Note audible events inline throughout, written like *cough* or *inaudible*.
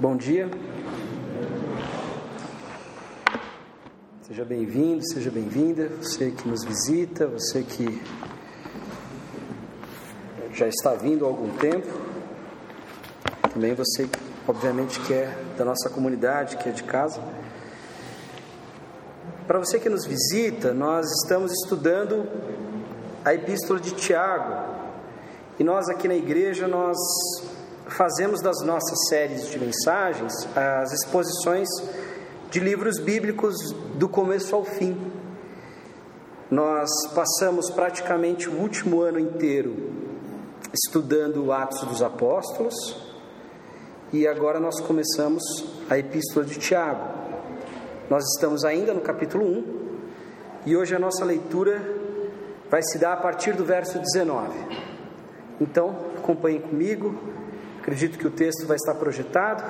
Bom dia. Seja bem-vindo, seja bem-vinda, você que nos visita, você que já está vindo há algum tempo, também você, obviamente, que é da nossa comunidade, que é de casa. Para você que nos visita, nós estamos estudando a Epístola de Tiago. E nós aqui na igreja, nós fazemos das nossas séries de mensagens as exposições de livros bíblicos do começo ao fim. Nós passamos praticamente o último ano inteiro estudando Atos dos Apóstolos e agora nós começamos a Epístola de Tiago. Nós estamos ainda no capítulo 1 e hoje a nossa leitura vai se dar a partir do verso 19. Então, acompanhem comigo, Acredito que o texto vai estar projetado.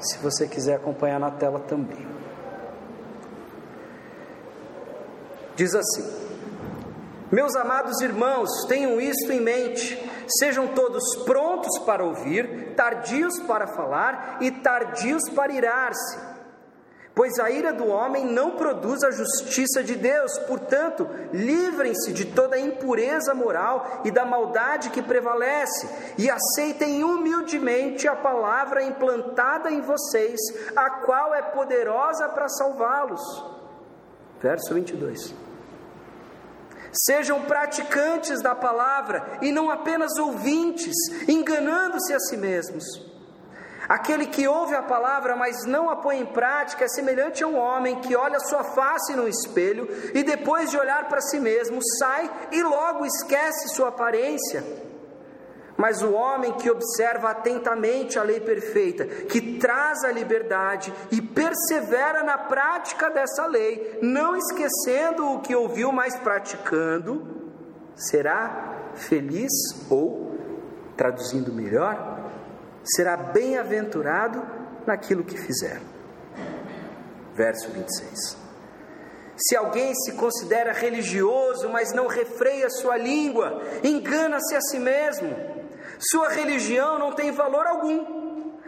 Se você quiser acompanhar na tela também. Diz assim: Meus amados irmãos, tenham isto em mente. Sejam todos prontos para ouvir, tardios para falar e tardios para irar-se Pois a ira do homem não produz a justiça de Deus, portanto, livrem-se de toda a impureza moral e da maldade que prevalece, e aceitem humildemente a palavra implantada em vocês, a qual é poderosa para salvá-los. Verso 22. Sejam praticantes da palavra e não apenas ouvintes, enganando-se a si mesmos. Aquele que ouve a palavra, mas não a põe em prática, é semelhante a um homem que olha sua face no espelho e depois de olhar para si mesmo, sai e logo esquece sua aparência. Mas o homem que observa atentamente a lei perfeita, que traz a liberdade e persevera na prática dessa lei, não esquecendo o que ouviu, mas praticando, será feliz ou, traduzindo melhor, será bem-aventurado naquilo que fizer. Verso 26. Se alguém se considera religioso, mas não refreia sua língua, engana-se a si mesmo. Sua religião não tem valor algum.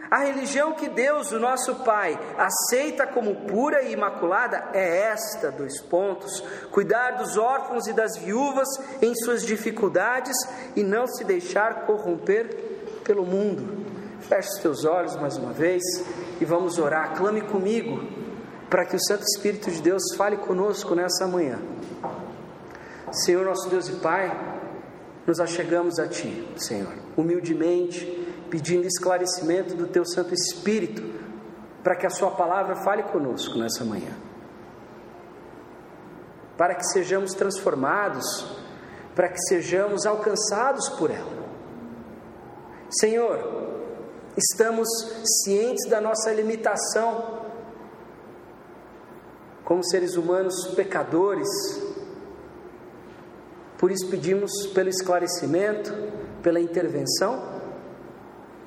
A religião que Deus, o nosso Pai, aceita como pura e imaculada é esta: dois pontos. Cuidar dos órfãos e das viúvas em suas dificuldades e não se deixar corromper pelo mundo. Feche os teus olhos mais uma vez e vamos orar. Clame comigo para que o Santo Espírito de Deus fale conosco nessa manhã. Senhor, nosso Deus e Pai, nos achegamos a Ti, Senhor, humildemente, pedindo esclarecimento do Teu Santo Espírito, para que a Sua palavra fale conosco nessa manhã. Para que sejamos transformados, para que sejamos alcançados por ela. Senhor, estamos cientes da nossa limitação como seres humanos pecadores. Por isso pedimos pelo esclarecimento, pela intervenção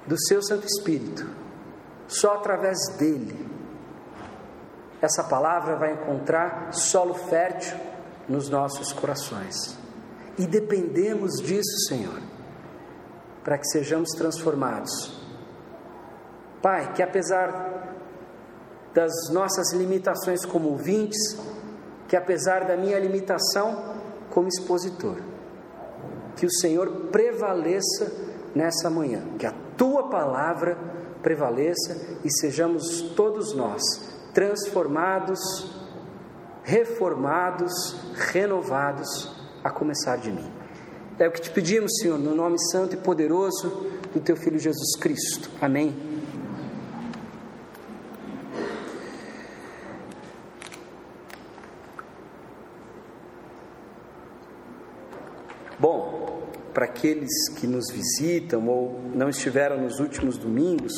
do seu Santo Espírito. Só através dele essa palavra vai encontrar solo fértil nos nossos corações. E dependemos disso, Senhor, para que sejamos transformados Pai, que apesar das nossas limitações como ouvintes, que apesar da minha limitação como expositor, que o Senhor prevaleça nessa manhã, que a tua palavra prevaleça e sejamos todos nós transformados, reformados, renovados, a começar de mim. É o que te pedimos, Senhor, no nome santo e poderoso do teu Filho Jesus Cristo. Amém. Bom, para aqueles que nos visitam ou não estiveram nos últimos domingos,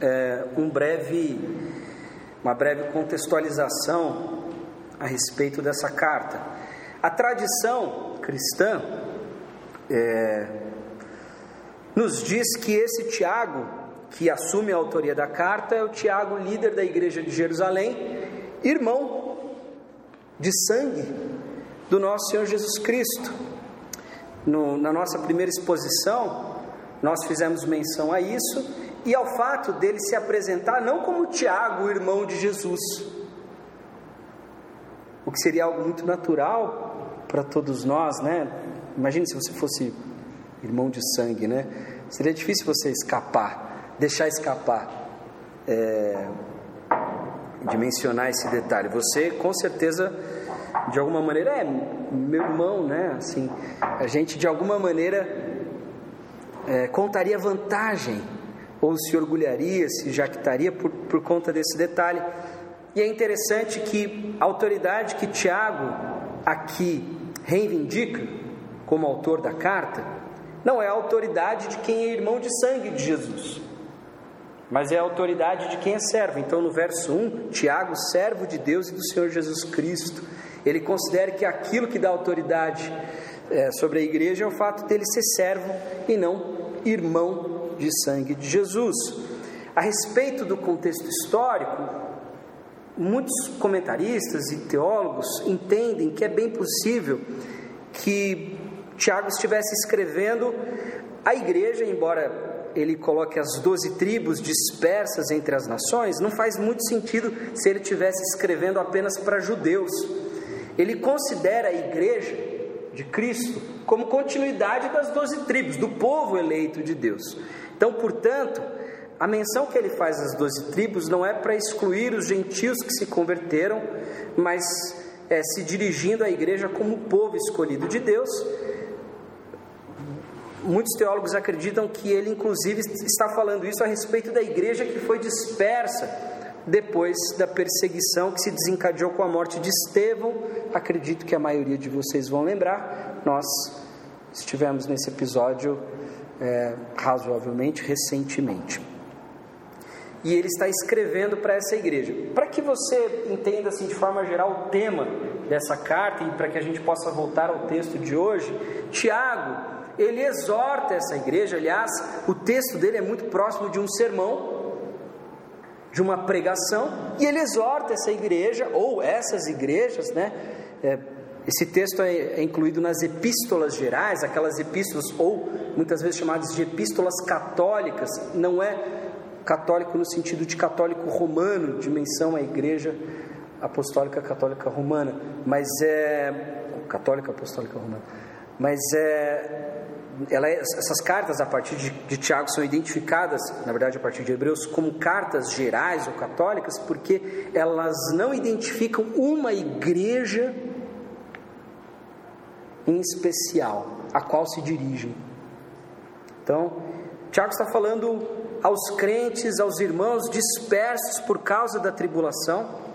é, um breve, uma breve contextualização a respeito dessa carta. A tradição cristã é, nos diz que esse Tiago, que assume a autoria da carta, é o Tiago, líder da igreja de Jerusalém, irmão de sangue do nosso Senhor Jesus Cristo no, na nossa primeira exposição, nós fizemos menção a isso e ao fato dele se apresentar não como Tiago, o irmão de Jesus, o que seria algo muito natural para todos nós, né? Imagine se você fosse irmão de sangue, né? Seria difícil você escapar, deixar escapar é, de mencionar esse detalhe. Você, com certeza, de alguma maneira, é meu irmão, né? Assim, a gente de alguma maneira é, contaria vantagem ou se orgulharia, se jactaria por, por conta desse detalhe. E é interessante que a autoridade que Tiago aqui reivindica como autor da carta não é a autoridade de quem é irmão de sangue de Jesus, mas é a autoridade de quem é servo. Então, no verso 1, Tiago, servo de Deus e do Senhor Jesus Cristo, ele considera que aquilo que dá autoridade é, sobre a igreja é o fato dele ser servo e não irmão de sangue de Jesus. A respeito do contexto histórico, muitos comentaristas e teólogos entendem que é bem possível que Tiago estivesse escrevendo a igreja, embora ele coloque as doze tribos dispersas entre as nações, não faz muito sentido se ele estivesse escrevendo apenas para judeus. Ele considera a igreja de Cristo como continuidade das doze tribos, do povo eleito de Deus. Então, portanto, a menção que ele faz às doze tribos não é para excluir os gentios que se converteram, mas é se dirigindo à igreja como povo escolhido de Deus muitos teólogos acreditam que ele, inclusive, está falando isso a respeito da igreja que foi dispersa depois da perseguição que se desencadeou com a morte de Estevão. Acredito que a maioria de vocês vão lembrar, nós estivemos nesse episódio é, razoavelmente recentemente. E ele está escrevendo para essa igreja. Para que você entenda assim de forma geral o tema dessa carta e para que a gente possa voltar ao texto de hoje, Tiago ele exorta essa igreja, aliás, o texto dele é muito próximo de um sermão, de uma pregação, e ele exorta essa igreja, ou essas igrejas, né? É, esse texto é, é, incluído nas epístolas gerais, aquelas epístolas, ou muitas vezes chamadas de epístolas católicas, não é católico no sentido de católico romano, de menção à igreja apostólica católica romana, mas é. católica apostólica romana, mas é ela, é, essas cartas a partir de, de Tiago são identificadas, na verdade a partir de Hebreus, como cartas gerais ou católicas, porque elas não identificam uma igreja em especial a qual se dirigem. Então, Tiago está falando aos crentes, aos irmãos dispersos por causa da tribulação.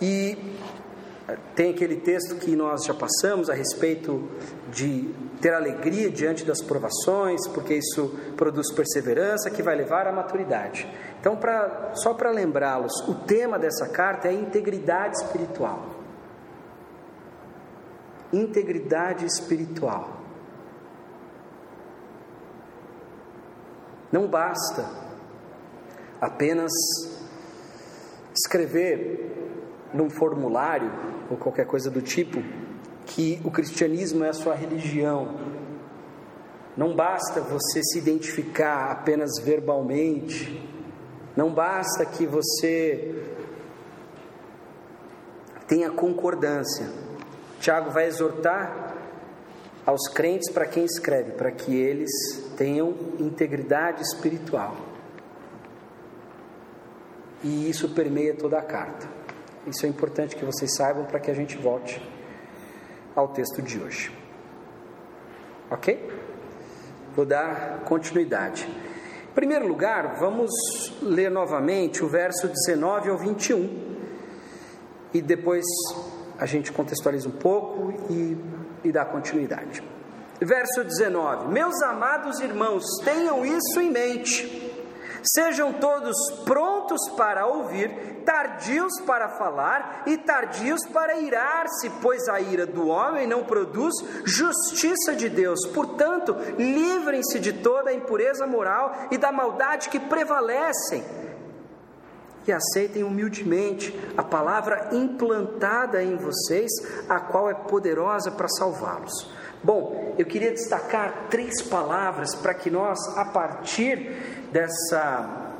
E tem aquele texto que nós já passamos a respeito de ter alegria diante das provações, porque isso produz perseverança que vai levar à maturidade. Então, pra, só para lembrá-los, o tema dessa carta é integridade espiritual. Integridade espiritual. Não basta apenas escrever num formulário ou qualquer coisa do tipo que o cristianismo é a sua religião. Não basta você se identificar apenas verbalmente. Não basta que você tenha concordância. Tiago vai exortar aos crentes para quem escreve, para que eles tenham integridade espiritual. E isso permeia toda a carta. Isso é importante que vocês saibam para que a gente volte ao texto de hoje. Ok? Vou dar continuidade. Em primeiro lugar, vamos ler novamente o verso 19 ao 21 e depois a gente contextualiza um pouco e, e dá continuidade. Verso 19: Meus amados irmãos, tenham isso em mente. Sejam todos prontos para ouvir, tardios para falar e tardios para irar-se, pois a ira do homem não produz justiça de Deus. Portanto, livrem-se de toda a impureza moral e da maldade que prevalecem. e aceitem humildemente a palavra implantada em vocês, a qual é poderosa para salvá-los. Bom, eu queria destacar três palavras para que nós, a partir dessa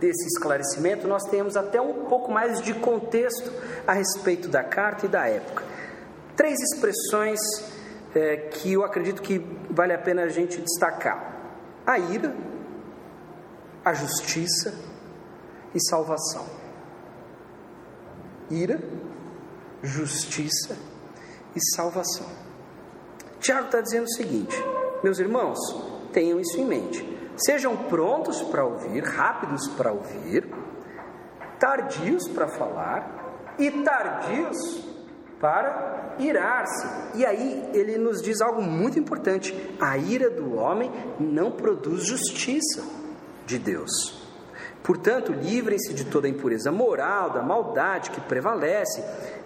desse esclarecimento, nós tenhamos até um pouco mais de contexto a respeito da carta e da época. Três expressões é, que eu acredito que vale a pena a gente destacar: a ira, a justiça e salvação. Ira, justiça e salvação. Tiago está dizendo o seguinte: meus irmãos, tenham isso em mente. Sejam prontos para ouvir, rápidos para ouvir, tardios para falar e tardios para irar-se. E aí ele nos diz algo muito importante: a ira do homem não produz justiça de Deus. Portanto, livrem-se de toda a impureza moral, da maldade que prevalece.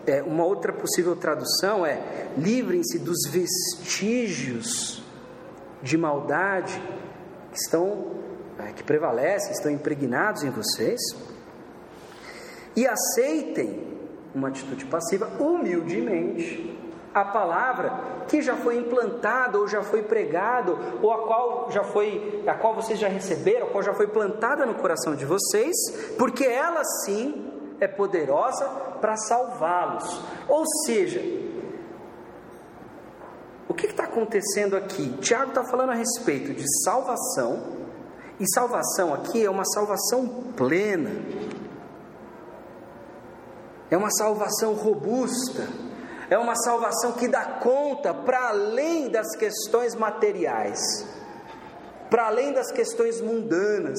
É, uma outra possível tradução é: livrem-se dos vestígios de maldade que estão é, que prevalecem, estão impregnados em vocês. E aceitem uma atitude passiva humildemente a palavra que já foi implantada ou já foi pregado ou a qual já foi a qual vocês já receberam, a qual já foi plantada no coração de vocês, porque ela sim é poderosa para salvá-los. Ou seja, que está acontecendo aqui? Tiago está falando a respeito de salvação, e salvação aqui é uma salvação plena, é uma salvação robusta é uma salvação que dá conta para além das questões materiais, para além das questões mundanas.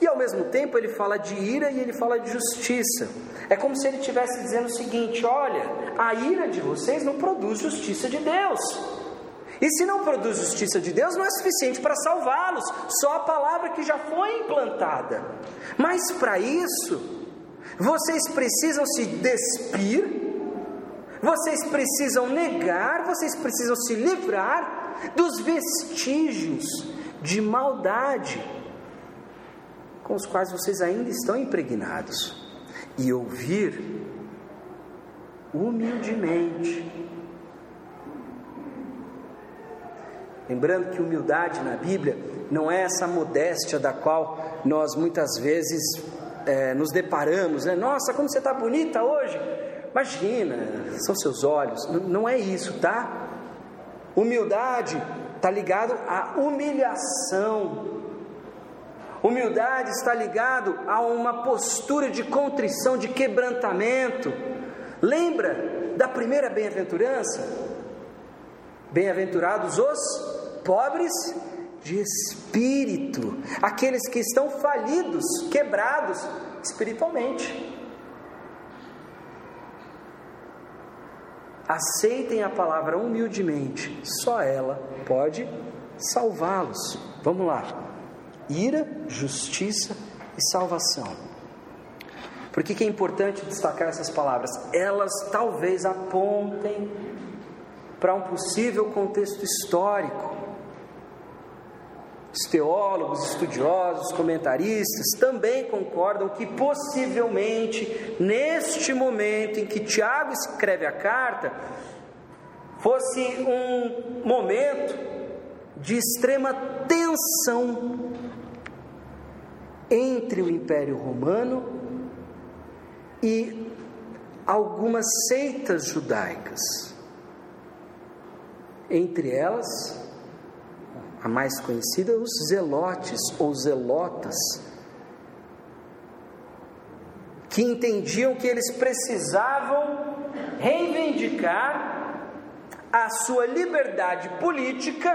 E ao mesmo tempo ele fala de ira e ele fala de justiça. É como se ele estivesse dizendo o seguinte: olha, a ira de vocês não produz justiça de Deus. E se não produz justiça de Deus, não é suficiente para salvá-los, só a palavra que já foi implantada. Mas para isso, vocês precisam se despir, vocês precisam negar, vocês precisam se livrar dos vestígios de maldade com os quais vocês ainda estão impregnados e ouvir humildemente. Lembrando que humildade na Bíblia não é essa modéstia da qual nós muitas vezes é, nos deparamos, né? Nossa, como você está bonita hoje! Imagina, são seus olhos. Não, não é isso, tá? Humildade está ligado à humilhação. Humildade está ligado a uma postura de contrição, de quebrantamento. Lembra da primeira bem-aventurança? Bem-aventurados os pobres de espírito, aqueles que estão falidos, quebrados espiritualmente. Aceitem a palavra humildemente, só ela pode salvá-los. Vamos lá: ira, justiça e salvação. Por que, que é importante destacar essas palavras? Elas talvez apontem para um possível contexto histórico os teólogos, estudiosos, comentaristas também concordam que possivelmente neste momento em que Tiago escreve a carta fosse um momento de extrema tensão entre o Império Romano e algumas seitas judaicas. Entre elas, a mais conhecida, os zelotes ou zelotas, que entendiam que eles precisavam reivindicar a sua liberdade política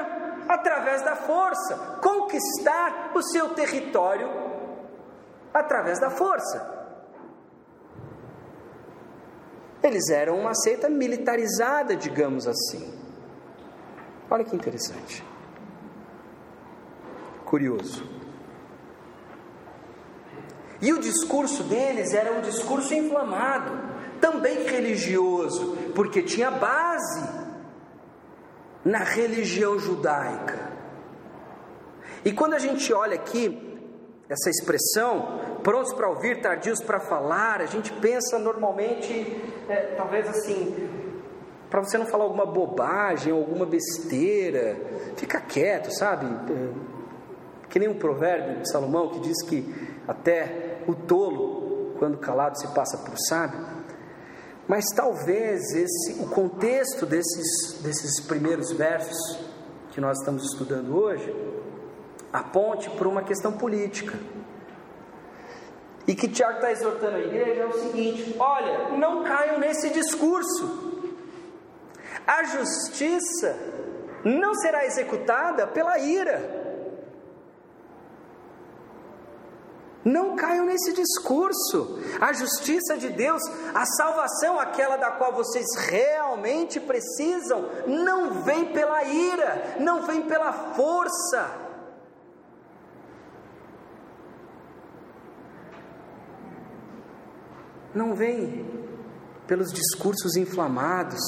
através da força, conquistar o seu território através da força. Eles eram uma seita militarizada, digamos assim. Olha que interessante curioso. E o discurso deles era um discurso inflamado, também religioso, porque tinha base na religião judaica. E quando a gente olha aqui essa expressão, prontos para ouvir, tardios para falar, a gente pensa normalmente, é, talvez assim, para você não falar alguma bobagem, alguma besteira, fica quieto, sabe? É, que nem um provérbio de Salomão que diz que até o tolo, quando calado, se passa por sábio. Mas talvez esse, o contexto desses, desses primeiros versos que nós estamos estudando hoje aponte para uma questão política. E que Tiago está exortando a igreja é o seguinte: olha, não caiam nesse discurso. A justiça não será executada pela ira. Não caiam nesse discurso. A justiça de Deus, a salvação, aquela da qual vocês realmente precisam, não vem pela ira, não vem pela força. Não vem pelos discursos inflamados.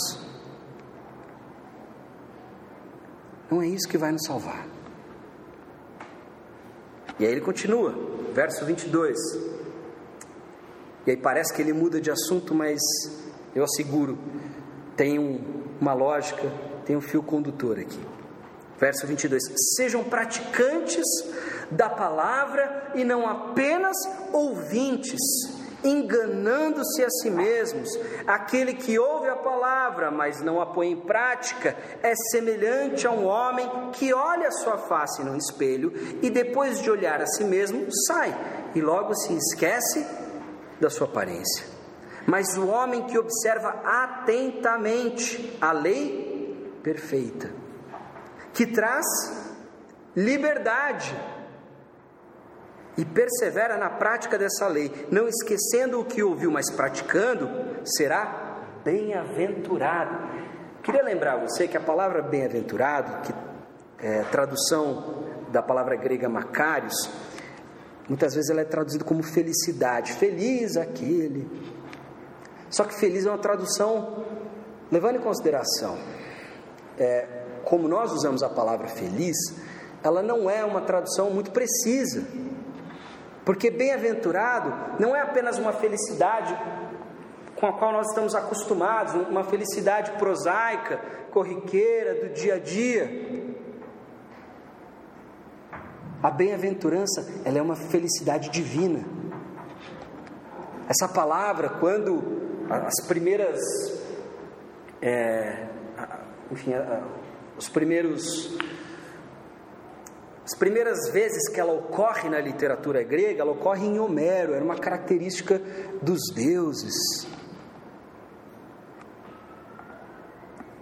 Não é isso que vai nos salvar. E aí ele continua, verso 22. E aí parece que ele muda de assunto, mas eu asseguro, tem um, uma lógica, tem um fio condutor aqui. Verso 22: Sejam praticantes da palavra e não apenas ouvintes enganando-se a si mesmos. Aquele que ouve a palavra, mas não a põe em prática, é semelhante a um homem que olha a sua face no espelho e depois de olhar a si mesmo, sai e logo se esquece da sua aparência. Mas o homem que observa atentamente a lei perfeita, que traz liberdade, e persevera na prática dessa lei, não esquecendo o que ouviu, mas praticando, será bem-aventurado. Queria lembrar você que a palavra bem-aventurado, que é tradução da palavra grega macários, muitas vezes ela é traduzida como felicidade, feliz aquele. Só que feliz é uma tradução levando em consideração é, como nós usamos a palavra feliz, ela não é uma tradução muito precisa. Porque bem-aventurado não é apenas uma felicidade com a qual nós estamos acostumados, uma felicidade prosaica, corriqueira, do dia a dia. A bem-aventurança, ela é uma felicidade divina. Essa palavra, quando as primeiras, é, enfim, os primeiros as primeiras vezes que ela ocorre na literatura grega, ela ocorre em Homero, era uma característica dos deuses.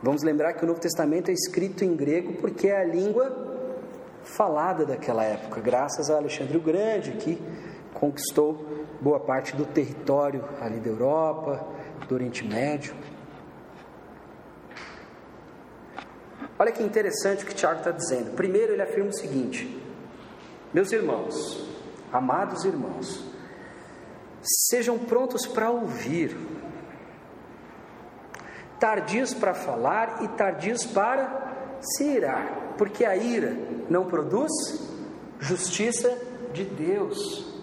Vamos lembrar que o Novo Testamento é escrito em grego porque é a língua falada daquela época, graças a Alexandre o Grande, que conquistou boa parte do território ali da Europa, do Oriente Médio. Olha que interessante o que Tiago está dizendo. Primeiro, ele afirma o seguinte: Meus irmãos, amados irmãos, sejam prontos para ouvir, tardios para falar e tardios para se irar, porque a ira não produz justiça de Deus.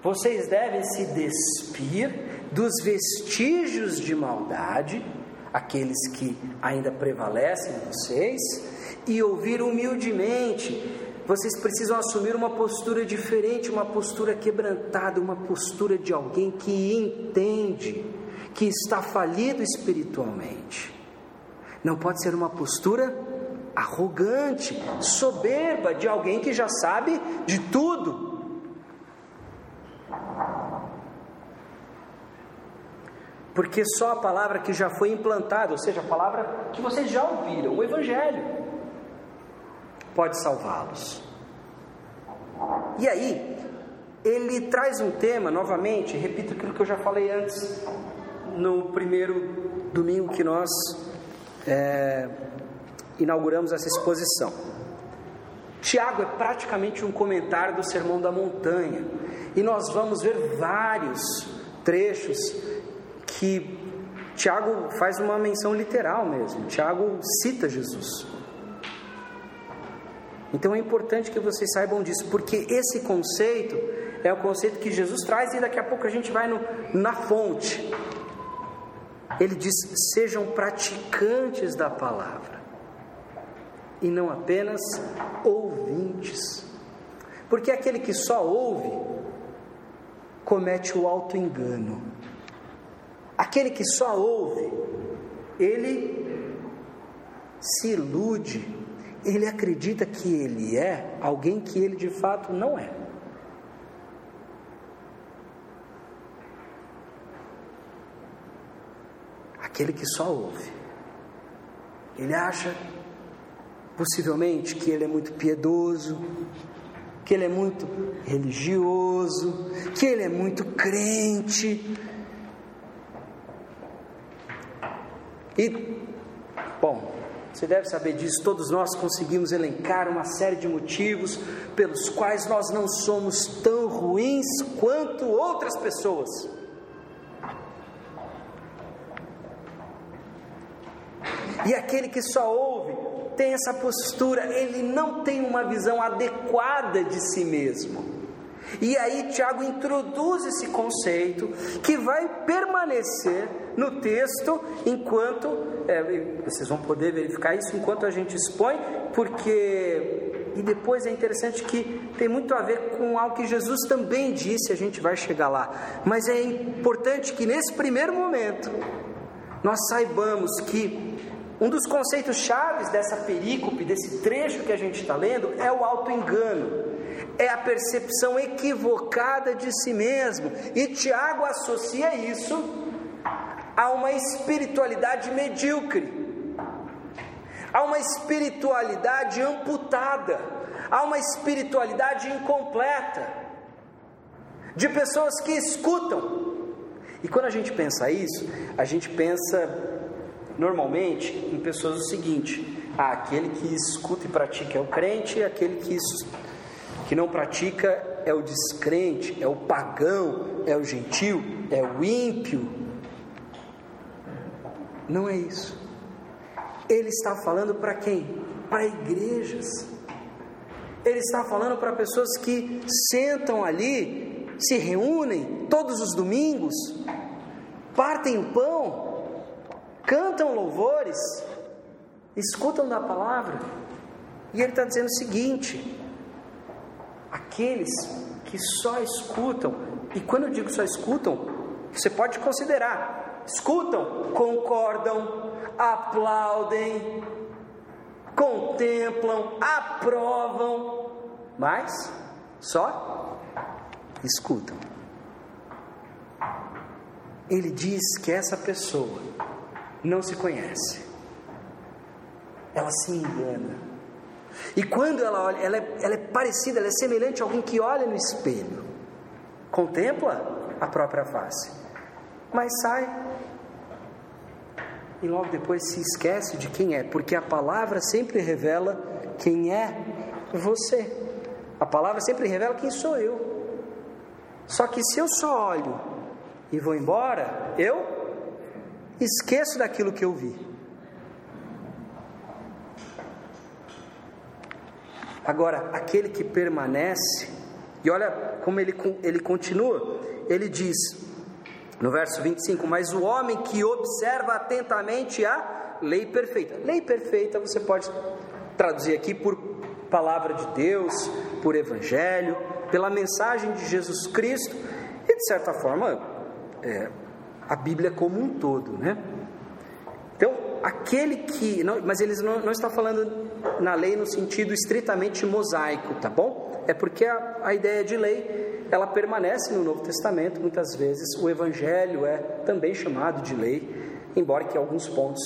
Vocês devem se despir dos vestígios de maldade aqueles que ainda prevalecem em vocês, e ouvir humildemente. Vocês precisam assumir uma postura diferente, uma postura quebrantada, uma postura de alguém que entende que está falido espiritualmente. Não pode ser uma postura arrogante, soberba de alguém que já sabe de tudo porque só a palavra que já foi implantada, ou seja, a palavra que vocês já ouviram, o Evangelho, pode salvá-los. E aí, ele traz um tema, novamente, repito aquilo que eu já falei antes, no primeiro domingo que nós é, inauguramos essa exposição. Tiago é praticamente um comentário do Sermão da Montanha, e nós vamos ver vários trechos que Tiago faz uma menção literal mesmo. Tiago cita Jesus. Então é importante que vocês saibam disso, porque esse conceito é o conceito que Jesus traz e daqui a pouco a gente vai no, na fonte. Ele diz: sejam praticantes da palavra e não apenas ouvintes. Porque aquele que só ouve comete o alto engano. Aquele que só ouve, ele se ilude, ele acredita que ele é alguém que ele de fato não é. Aquele que só ouve, ele acha possivelmente que ele é muito piedoso, que ele é muito religioso, que ele é muito crente. E, bom, você deve saber disso, todos nós conseguimos elencar uma série de motivos pelos quais nós não somos tão ruins quanto outras pessoas. E aquele que só ouve tem essa postura, ele não tem uma visão adequada de si mesmo. E aí Tiago introduz esse conceito que vai permanecer no texto enquanto é, vocês vão poder verificar isso enquanto a gente expõe, porque e depois é interessante que tem muito a ver com algo que Jesus também disse, a gente vai chegar lá. Mas é importante que nesse primeiro momento nós saibamos que um dos conceitos chaves dessa perícope, desse trecho que a gente está lendo, é o auto-engano, é a percepção equivocada de si mesmo. E Tiago associa isso a uma espiritualidade medíocre, a uma espiritualidade amputada, a uma espiritualidade incompleta, de pessoas que escutam. E quando a gente pensa isso, a gente pensa normalmente em pessoas o seguinte: ah, aquele que escuta e pratica é o crente, e aquele que, que não pratica é o descrente, é o pagão, é o gentil, é o ímpio. Não é isso. Ele está falando para quem? Para igrejas. Ele está falando para pessoas que sentam ali, se reúnem todos os domingos, partem o pão, cantam louvores, escutam da palavra, e ele está dizendo o seguinte: aqueles que só escutam, e quando eu digo só escutam, você pode considerar, escutam, concordam, aplaudem, contemplam, aprovam, mas só escutam. Ele diz que essa pessoa não se conhece. Ela se engana. E quando ela olha, ela é, ela é parecida, ela é semelhante a alguém que olha no espelho, contempla a própria face, mas sai e logo depois se esquece de quem é, porque a palavra sempre revela quem é você. A palavra sempre revela quem sou eu. Só que se eu só olho e vou embora, eu esqueço daquilo que eu vi. Agora, aquele que permanece, e olha como ele, ele continua, ele diz, no verso 25: Mas o homem que observa atentamente a lei perfeita. Lei perfeita você pode traduzir aqui por palavra de Deus, por evangelho, pela mensagem de Jesus Cristo, e de certa forma, é, a Bíblia como um todo, né? Então, aquele que. Não, mas eles não, não estão falando na lei no sentido estritamente mosaico, tá bom? É porque a, a ideia de lei ela permanece no Novo Testamento, muitas vezes o Evangelho é também chamado de lei, embora que alguns pontos,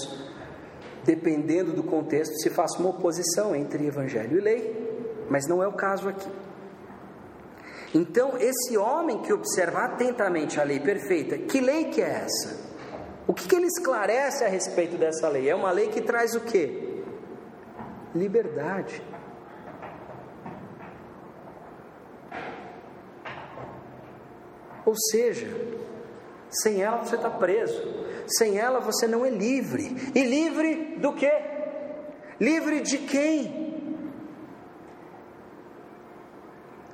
dependendo do contexto, se faça uma oposição entre Evangelho e lei, mas não é o caso aqui. Então, esse homem que observa atentamente a lei perfeita, que lei que é essa? O que, que ele esclarece a respeito dessa lei? É uma lei que traz o que? Liberdade. Ou seja, sem ela você está preso, sem ela você não é livre. E livre do que? Livre de quem?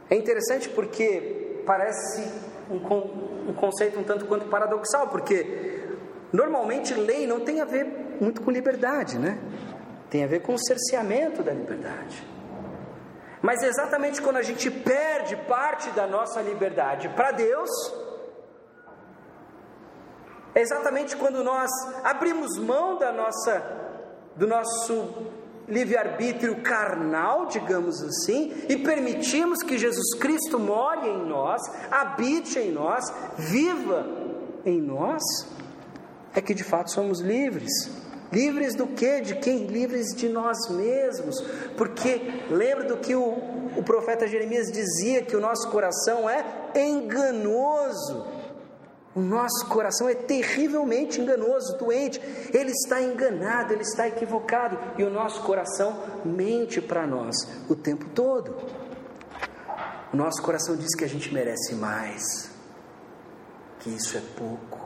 É interessante porque parece um, um conceito um tanto quanto paradoxal, porque normalmente lei não tem a ver muito com liberdade, né? Tem a ver com o cerceamento da liberdade. Mas exatamente quando a gente perde parte da nossa liberdade para Deus, é exatamente quando nós abrimos mão da nossa, do nosso livre-arbítrio carnal, digamos assim, e permitimos que Jesus Cristo more em nós, habite em nós, viva em nós, é que de fato somos livres. Livres do que? De quem? Livres de nós mesmos. Porque lembra do que o, o profeta Jeremias dizia: que o nosso coração é enganoso. O nosso coração é terrivelmente enganoso, doente. Ele está enganado, ele está equivocado. E o nosso coração mente para nós o tempo todo. O nosso coração diz que a gente merece mais, que isso é pouco.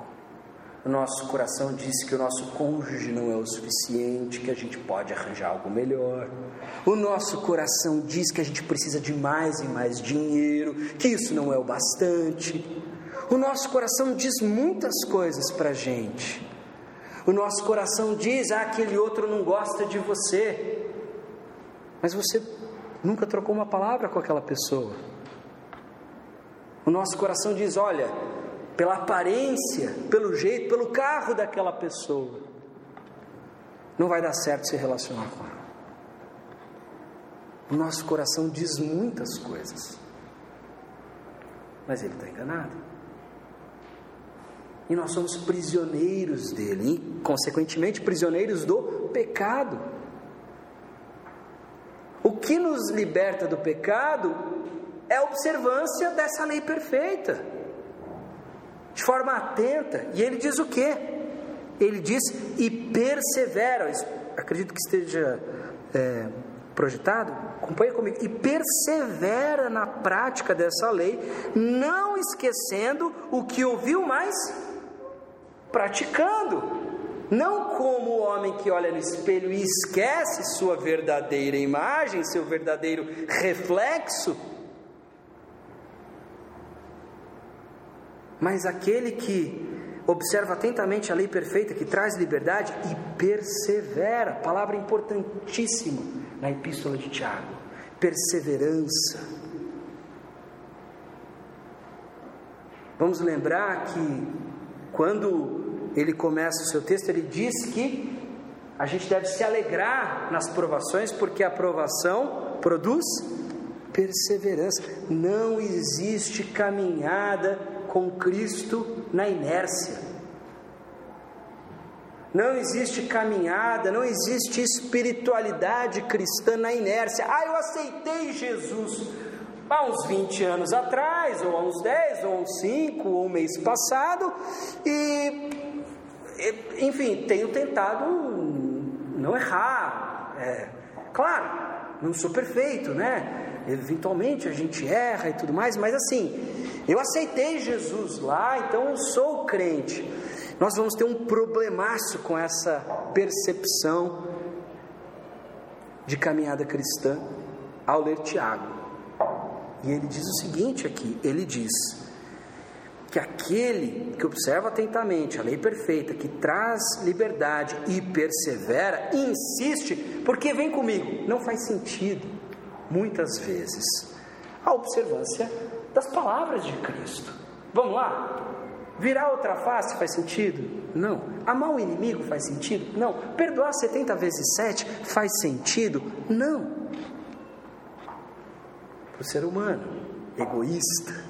O nosso coração diz que o nosso cônjuge não é o suficiente, que a gente pode arranjar algo melhor. O nosso coração diz que a gente precisa de mais e mais dinheiro, que isso não é o bastante. O nosso coração diz muitas coisas para a gente. O nosso coração diz: ah, aquele outro não gosta de você. Mas você nunca trocou uma palavra com aquela pessoa. O nosso coração diz: olha, pela aparência, pelo jeito, pelo carro daquela pessoa, não vai dar certo se relacionar com ela. O nosso coração diz muitas coisas, mas ele está enganado. E nós somos prisioneiros dele, e, consequentemente, prisioneiros do pecado. O que nos liberta do pecado é a observância dessa lei perfeita, de forma atenta. E ele diz o que? Ele diz e persevera. Acredito que esteja é, projetado. Acompanha comigo. E persevera na prática dessa lei, não esquecendo o que ouviu mais praticando. Não como o homem que olha no espelho e esquece sua verdadeira imagem, seu verdadeiro reflexo, mas aquele que observa atentamente a lei perfeita que traz liberdade e persevera palavra importantíssima na epístola de Tiago perseverança. Vamos lembrar que quando ele começa o seu texto, ele diz que a gente deve se alegrar nas provações, porque a provação produz perseverança. Não existe caminhada com Cristo na inércia. Não existe caminhada, não existe espiritualidade cristã na inércia. Ah, eu aceitei Jesus há uns 20 anos atrás, ou há uns 10, ou uns 5, ou um mês passado, e enfim, tenho tentado não errar. É, claro, não sou perfeito, né? Eventualmente a gente erra e tudo mais, mas assim, eu aceitei Jesus lá, então eu sou crente. Nós vamos ter um problemaço com essa percepção de caminhada cristã ao ler Tiago. E ele diz o seguinte aqui: ele diz que aquele que observa atentamente a lei perfeita, que traz liberdade e persevera, insiste, porque vem comigo, não faz sentido, muitas vezes, a observância das palavras de Cristo. Vamos lá? Virar outra face faz sentido? Não. Amar o inimigo faz sentido? Não. Perdoar 70 vezes 7 faz sentido? Não. Para o ser humano, egoísta,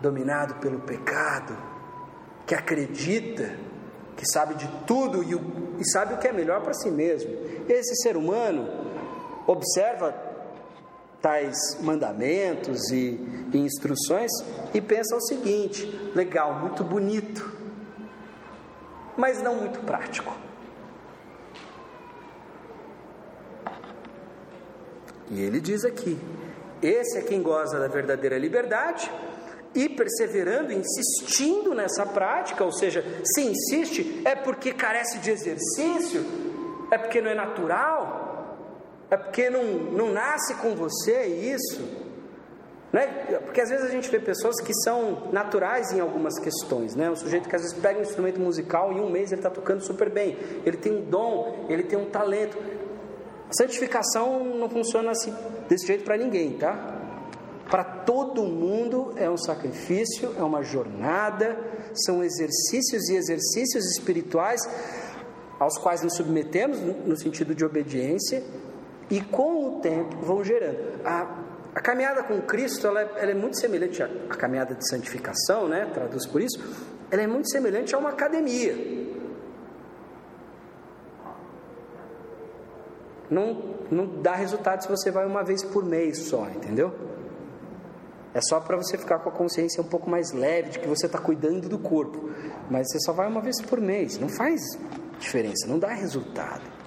dominado pelo pecado, que acredita, que sabe de tudo e, sabe o que é melhor para si mesmo. Esse ser humano observa tais mandamentos e, e instruções e pensa o seguinte: legal, muito bonito, mas não muito prático. E ele diz aqui: esse é quem goza da verdadeira liberdade e perseverando, insistindo nessa prática, ou seja, se insiste, é porque carece de exercício, é porque não é natural, é porque não, não nasce com você isso. Não é? Porque às vezes a gente vê pessoas que são naturais em algumas questões, né? Um sujeito que às vezes pega um instrumento musical e em um mês ele está tocando super bem, ele tem um dom, ele tem um talento. A santificação não funciona assim, desse jeito para ninguém, tá? Para todo mundo é um sacrifício, é uma jornada, são exercícios e exercícios espirituais aos quais nos submetemos no sentido de obediência e com o tempo vão gerando. A a caminhada com Cristo ela é, ela é muito semelhante à, à, caminhada de santificação, né? Traduz por isso. Ela é muito semelhante a uma academia. Não, não dá resultado se você vai uma vez por mês só, entendeu? É só para você ficar com a consciência um pouco mais leve de que você está cuidando do corpo. Mas você só vai uma vez por mês. Não faz diferença, não dá resultado.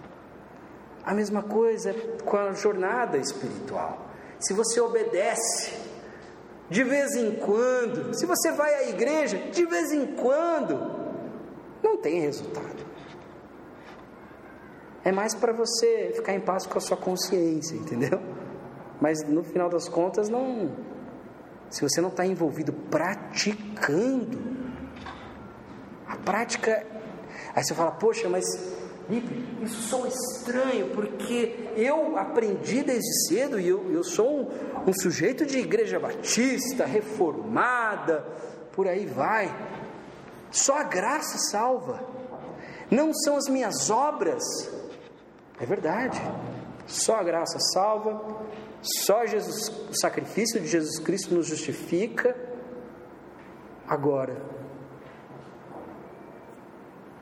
A mesma coisa com a jornada espiritual se você obedece de vez em quando, se você vai à igreja de vez em quando, não tem resultado. É mais para você ficar em paz com a sua consciência, entendeu? Mas no final das contas, não. Se você não está envolvido praticando, a prática. Aí você fala, poxa, mas isso sou estranho, porque eu aprendi desde cedo e eu, eu sou um, um sujeito de igreja batista, reformada, por aí vai. Só a graça salva, não são as minhas obras. É verdade, só a graça salva, só Jesus, o sacrifício de Jesus Cristo nos justifica. Agora,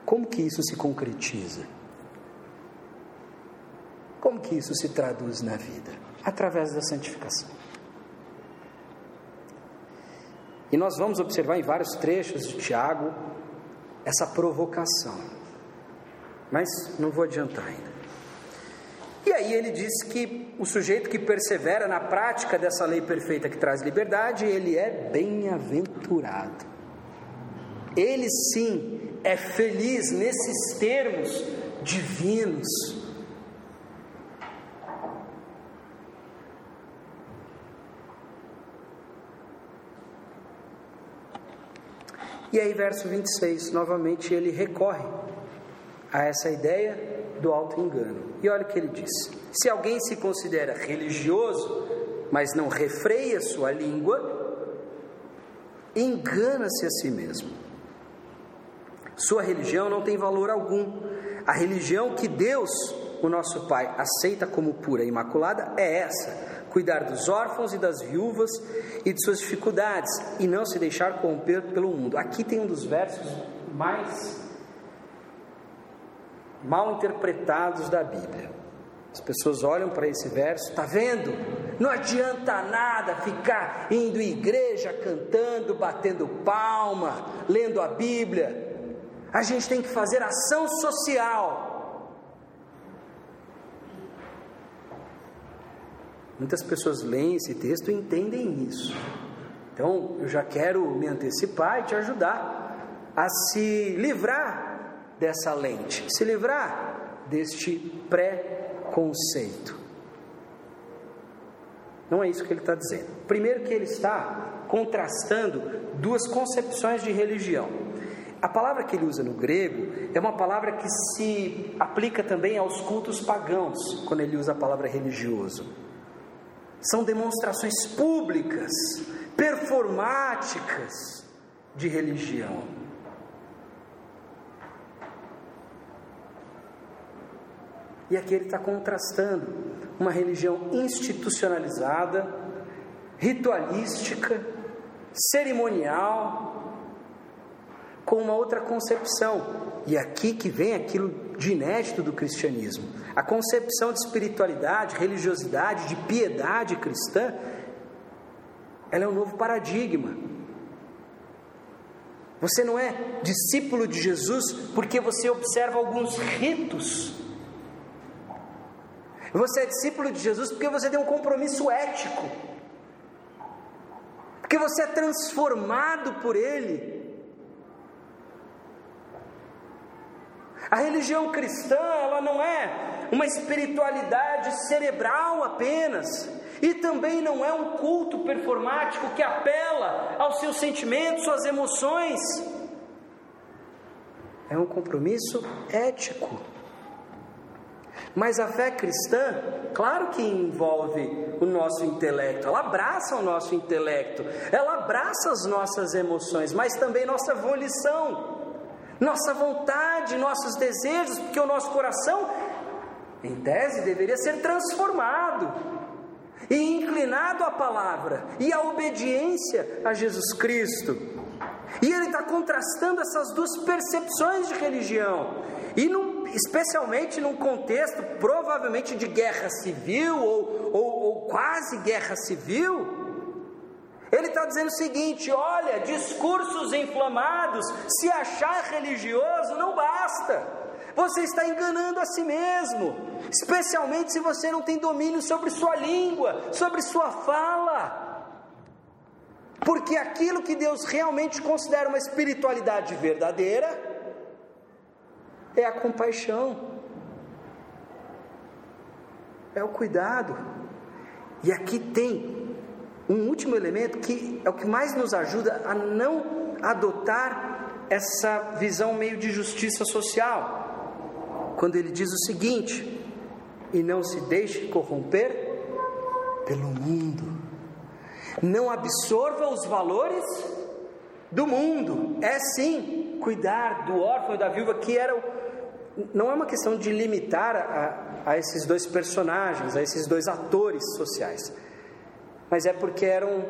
como que isso se concretiza? Como que isso se traduz na vida? Através da santificação. E nós vamos observar em vários trechos de Tiago essa provocação. Mas não vou adiantar ainda. E aí ele diz que o sujeito que persevera na prática dessa lei perfeita que traz liberdade, ele é bem-aventurado. Ele sim é feliz nesses termos divinos. E aí, verso 26, novamente ele recorre a essa ideia do auto-engano. E olha o que ele diz: Se alguém se considera religioso, mas não refreia sua língua, engana-se a si mesmo. Sua religião não tem valor algum. A religião que Deus, o nosso Pai, aceita como pura e imaculada é essa: cuidar dos órfãos e das viúvas e de suas dificuldades e não se deixar corromper pelo mundo. Aqui tem um dos versos mais mal interpretados da Bíblia. As pessoas olham para esse verso, tá vendo? Não adianta nada ficar indo em igreja, cantando, batendo palma, lendo a Bíblia. A gente tem que fazer ação social. Muitas pessoas leem esse texto e entendem isso. Então, eu já quero me antecipar e te ajudar a se livrar dessa lente, se livrar deste pré-conceito. Não é isso que ele está dizendo. Primeiro, que ele está contrastando duas concepções de religião. A palavra que ele usa no grego é uma palavra que se aplica também aos cultos pagãos, quando ele usa a palavra religioso. São demonstrações públicas, performáticas de religião. E aqui ele está contrastando uma religião institucionalizada, ritualística, cerimonial, com uma outra concepção. E aqui que vem aquilo de inédito do cristianismo. A concepção de espiritualidade, religiosidade, de piedade cristã, ela é um novo paradigma. Você não é discípulo de Jesus porque você observa alguns ritos. Você é discípulo de Jesus porque você tem um compromisso ético. Porque você é transformado por Ele. A religião cristã, ela não é uma espiritualidade cerebral apenas. E também não é um culto performático que apela aos seus sentimentos, suas emoções. É um compromisso ético. Mas a fé cristã, claro que envolve o nosso intelecto, ela abraça o nosso intelecto, ela abraça as nossas emoções, mas também nossa volição, nossa vontade, nossos desejos, porque o nosso coração, em tese, deveria ser transformado e inclinado à palavra e à obediência a Jesus Cristo. E ele está contrastando essas duas percepções de religião. E num, especialmente num contexto provavelmente de guerra civil ou, ou, ou quase guerra civil, ele está dizendo o seguinte: olha, discursos inflamados, se achar religioso não basta. Você está enganando a si mesmo, especialmente se você não tem domínio sobre sua língua, sobre sua fala. Porque aquilo que Deus realmente considera uma espiritualidade verdadeira é a compaixão, é o cuidado. E aqui tem um último elemento que é o que mais nos ajuda a não adotar essa visão meio de justiça social. Quando ele diz o seguinte: e não se deixe corromper pelo mundo, não absorva os valores do mundo, é sim cuidar do órfão e da viúva, que era o não é uma questão de limitar a, a esses dois personagens, a esses dois atores sociais, mas é porque eram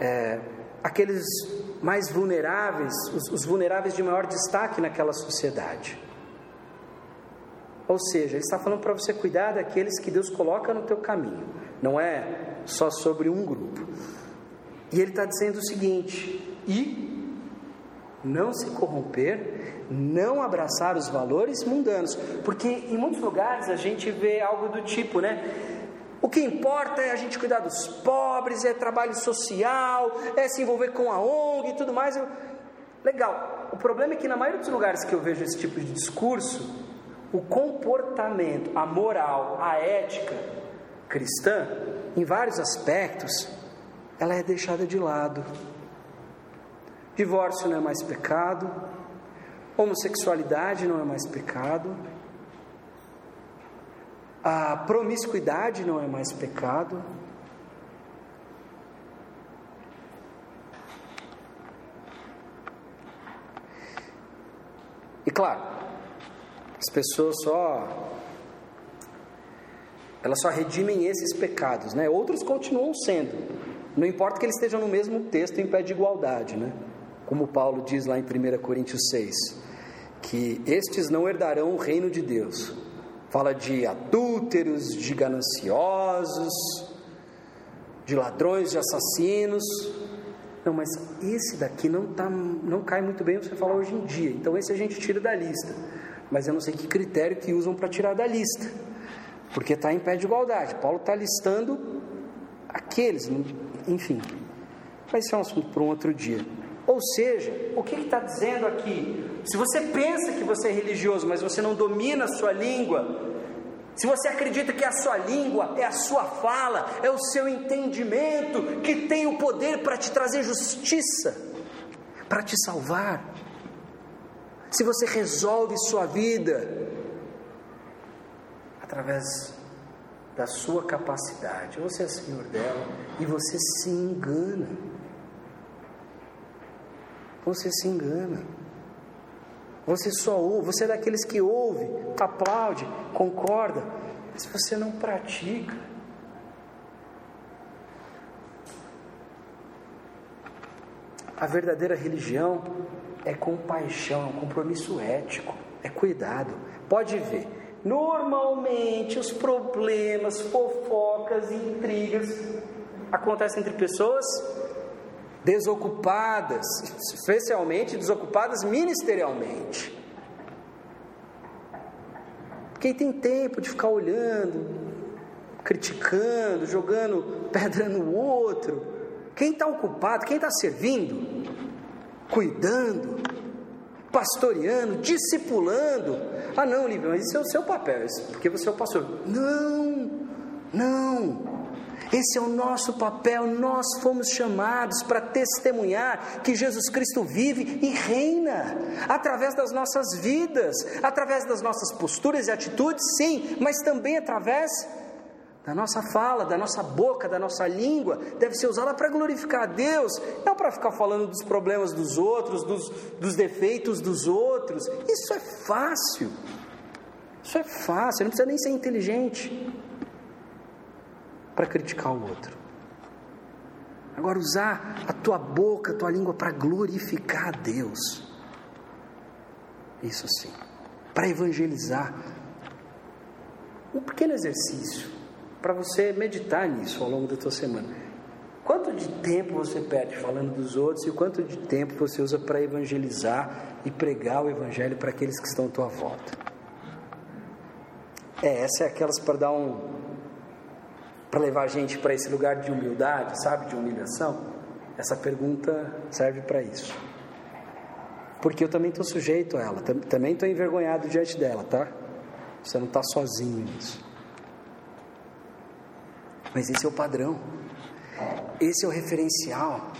é, aqueles mais vulneráveis, os, os vulneráveis de maior destaque naquela sociedade. Ou seja, ele está falando para você cuidar daqueles que Deus coloca no teu caminho, não é só sobre um grupo. E ele está dizendo o seguinte: e não se corromper, não abraçar os valores mundanos, porque em muitos lugares a gente vê algo do tipo, né? O que importa é a gente cuidar dos pobres, é trabalho social, é se envolver com a ONG e tudo mais. Legal. O problema é que na maioria dos lugares que eu vejo esse tipo de discurso, o comportamento, a moral, a ética cristã, em vários aspectos, ela é deixada de lado. Divórcio não é mais pecado, homossexualidade não é mais pecado, a promiscuidade não é mais pecado. E claro, as pessoas só elas só redimem esses pecados, né? Outros continuam sendo. Não importa que eles estejam no mesmo texto em pé de igualdade, né? como Paulo diz lá em 1 Coríntios 6, que estes não herdarão o reino de Deus. Fala de adúlteros, de gananciosos, de ladrões, de assassinos. Não, mas esse daqui não, tá, não cai muito bem você falar hoje em dia. Então esse a gente tira da lista. Mas eu não sei que critério que usam para tirar da lista. Porque está em pé de igualdade. Paulo está listando aqueles, enfim. Mas isso é um assunto para um outro dia. Ou seja, o que está dizendo aqui? Se você pensa que você é religioso, mas você não domina a sua língua, se você acredita que a sua língua é a sua fala, é o seu entendimento que tem o poder para te trazer justiça, para te salvar, se você resolve sua vida através da sua capacidade, você é senhor dela e você se engana você se engana. Você só ouve, você é daqueles que ouve, aplaude, concorda, mas você não pratica. A verdadeira religião é compaixão, é um compromisso ético, é cuidado. Pode ver, normalmente os problemas, fofocas, intrigas acontecem entre pessoas desocupadas, especialmente desocupadas ministerialmente. Quem tem tempo de ficar olhando, criticando, jogando pedra no outro, quem está ocupado, quem está servindo, cuidando, pastoreando, discipulando. Ah, não, Lívia, mas isso é o seu papel, porque você é o pastor. Não, não. Esse é o nosso papel, nós fomos chamados para testemunhar que Jesus Cristo vive e reina através das nossas vidas, através das nossas posturas e atitudes, sim, mas também através da nossa fala, da nossa boca, da nossa língua, deve ser usada para glorificar a Deus, não para ficar falando dos problemas dos outros, dos, dos defeitos dos outros. Isso é fácil. Isso é fácil, não precisa nem ser inteligente para criticar o outro. Agora, usar a tua boca, a tua língua para glorificar a Deus. Isso sim. Para evangelizar. Um pequeno exercício para você meditar nisso ao longo da tua semana. Quanto de tempo você perde falando dos outros e quanto de tempo você usa para evangelizar e pregar o evangelho para aqueles que estão à tua volta? É, essa é aquelas para dar um para levar a gente para esse lugar de humildade, sabe, de humilhação? Essa pergunta serve para isso. Porque eu também estou sujeito a ela, também estou envergonhado diante dela, tá? Você não está sozinho nisso. Mas esse é o padrão, esse é o referencial.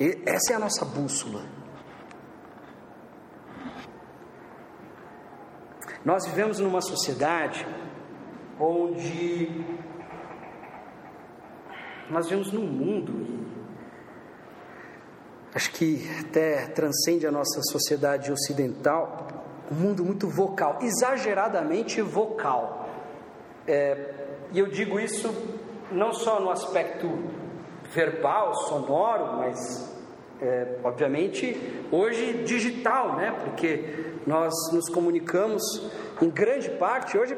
E essa é a nossa bússola. Nós vivemos numa sociedade onde nós vivemos num mundo, acho que até transcende a nossa sociedade ocidental, um mundo muito vocal, exageradamente vocal. É, e eu digo isso não só no aspecto verbal, sonoro, mas é, obviamente hoje digital, né? Porque nós nos comunicamos em grande parte hoje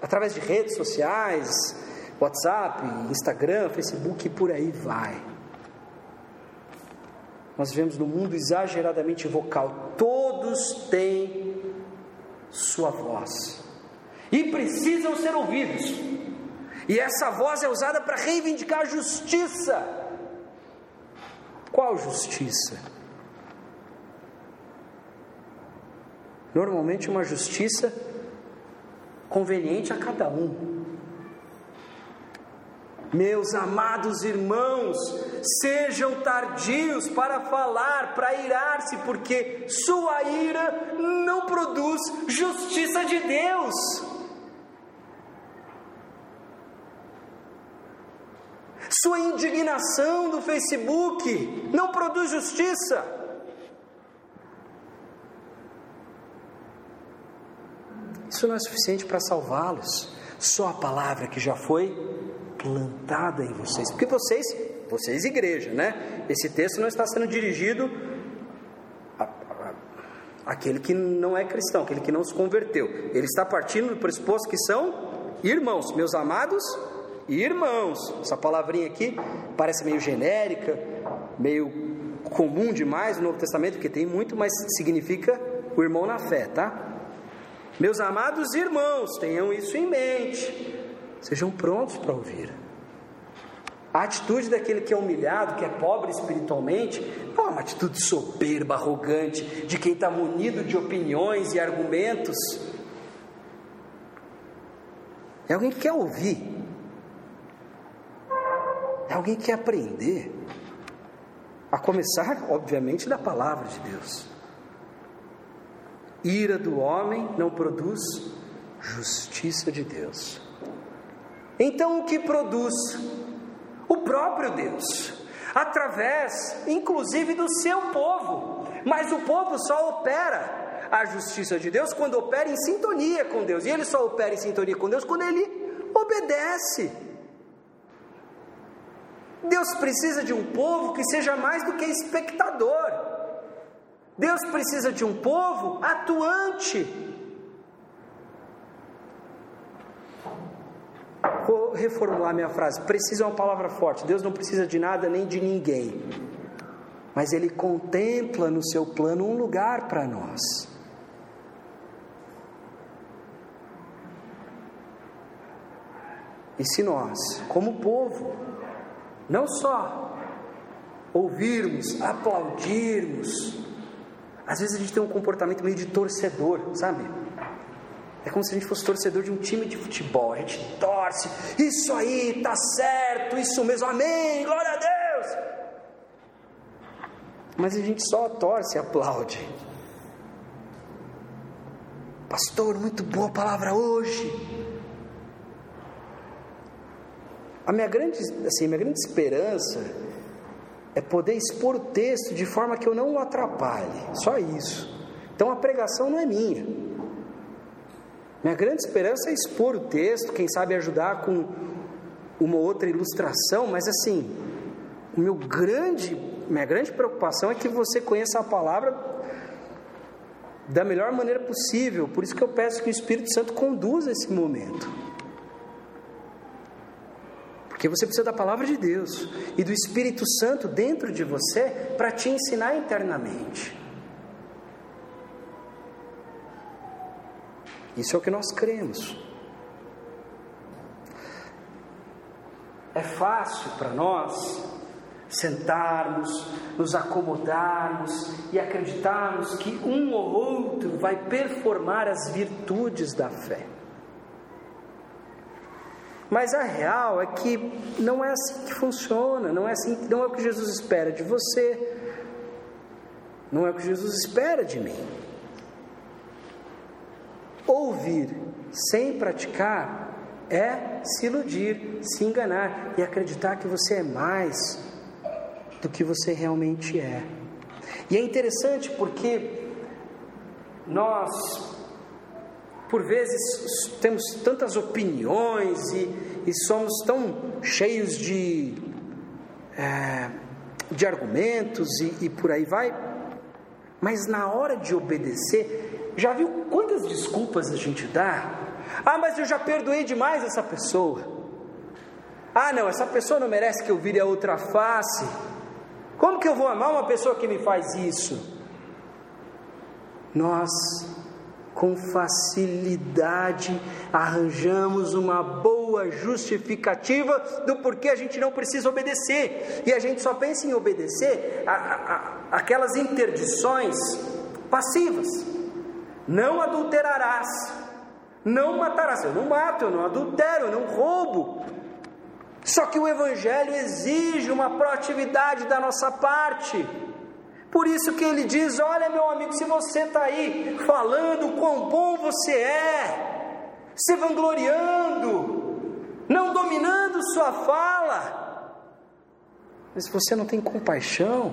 através de redes sociais, WhatsApp, Instagram, Facebook e por aí vai. Nós vivemos num mundo exageradamente vocal. Todos têm sua voz e precisam ser ouvidos. E essa voz é usada para reivindicar justiça. Qual justiça? Normalmente, uma justiça conveniente a cada um. Meus amados irmãos, sejam tardios para falar, para irar-se, porque sua ira não produz justiça de Deus. Sua indignação do Facebook não produz justiça. Isso não é suficiente para salvá-los. Só a palavra que já foi plantada em vocês. Porque vocês, vocês igreja, né? Esse texto não está sendo dirigido àquele que não é cristão, aquele que não se converteu. Ele está partindo do pressuposto que são irmãos, meus amados irmãos. Essa palavrinha aqui parece meio genérica, meio comum demais no Novo Testamento, porque tem muito, mas significa o irmão na fé, tá? Meus amados irmãos, tenham isso em mente. Sejam prontos para ouvir. A atitude daquele que é humilhado, que é pobre espiritualmente, não é uma atitude soberba, arrogante, de quem está munido de opiniões e argumentos. É alguém que quer ouvir, é alguém que quer aprender. A começar, obviamente, da palavra de Deus. Ira do homem não produz justiça de Deus. Então o que produz? O próprio Deus, através, inclusive, do seu povo. Mas o povo só opera a justiça de Deus quando opera em sintonia com Deus. E ele só opera em sintonia com Deus quando ele obedece. Deus precisa de um povo que seja mais do que espectador. Deus precisa de um povo atuante. Vou reformular minha frase. Precisa é uma palavra forte. Deus não precisa de nada nem de ninguém. Mas Ele contempla no seu plano um lugar para nós. E se nós, como povo, não só ouvirmos, aplaudirmos, às vezes a gente tem um comportamento meio de torcedor, sabe? É como se a gente fosse torcedor de um time de futebol. A gente torce, isso aí, tá certo, isso mesmo, amém, glória a Deus. Mas a gente só torce e aplaude. Pastor, muito boa palavra hoje. A minha grande, assim, minha grande esperança é poder expor o texto de forma que eu não o atrapalhe. Só isso. Então a pregação não é minha. Minha grande esperança é expor o texto, quem sabe ajudar com uma outra ilustração, mas assim, o meu grande, minha grande preocupação é que você conheça a palavra da melhor maneira possível. Por isso que eu peço que o Espírito Santo conduza esse momento. Porque você precisa da palavra de Deus e do Espírito Santo dentro de você para te ensinar internamente. Isso é o que nós cremos. É fácil para nós sentarmos, nos acomodarmos e acreditarmos que um ou outro vai performar as virtudes da fé. Mas a real é que não é assim que funciona, não é assim, não é o que Jesus espera de você, não é o que Jesus espera de mim. Ouvir sem praticar é se iludir, se enganar e acreditar que você é mais do que você realmente é. E é interessante porque nós, por vezes, temos tantas opiniões e, e somos tão cheios de, é, de argumentos e, e por aí vai, mas na hora de obedecer, já viu quantas desculpas a gente dá? Ah, mas eu já perdoei demais essa pessoa. Ah, não, essa pessoa não merece que eu vire a outra face. Como que eu vou amar uma pessoa que me faz isso? Nós, com facilidade, arranjamos uma boa justificativa do porquê a gente não precisa obedecer. E a gente só pensa em obedecer a, a, a, aquelas interdições passivas. Não adulterarás. Não matarás. Eu não mato, eu não adultero, eu não roubo. Só que o Evangelho exige uma proatividade da nossa parte. Por isso que ele diz: Olha, meu amigo, se você está aí falando quão bom você é, se vangloriando, não dominando sua fala, mas você não tem compaixão,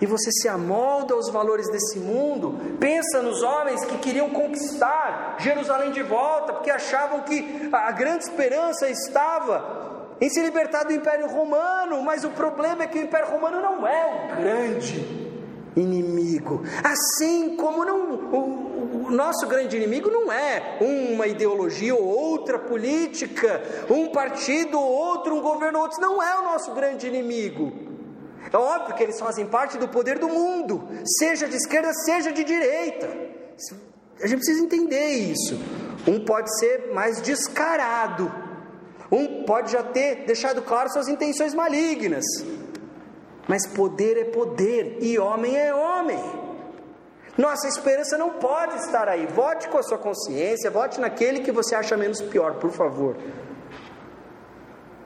e você se amolda aos valores desse mundo, pensa nos homens que queriam conquistar Jerusalém de volta, porque achavam que a grande esperança estava em se libertar do Império Romano, mas o problema é que o Império Romano não é o grande inimigo, assim como não, o, o nosso grande inimigo não é uma ideologia ou outra política, um partido ou outro, um governo ou outro, não é o nosso grande inimigo. É óbvio que eles fazem parte do poder do mundo, seja de esquerda, seja de direita. A gente precisa entender isso. Um pode ser mais descarado, um pode já ter deixado claro suas intenções malignas. Mas poder é poder e homem é homem. Nossa esperança não pode estar aí. Vote com a sua consciência, vote naquele que você acha menos pior, por favor.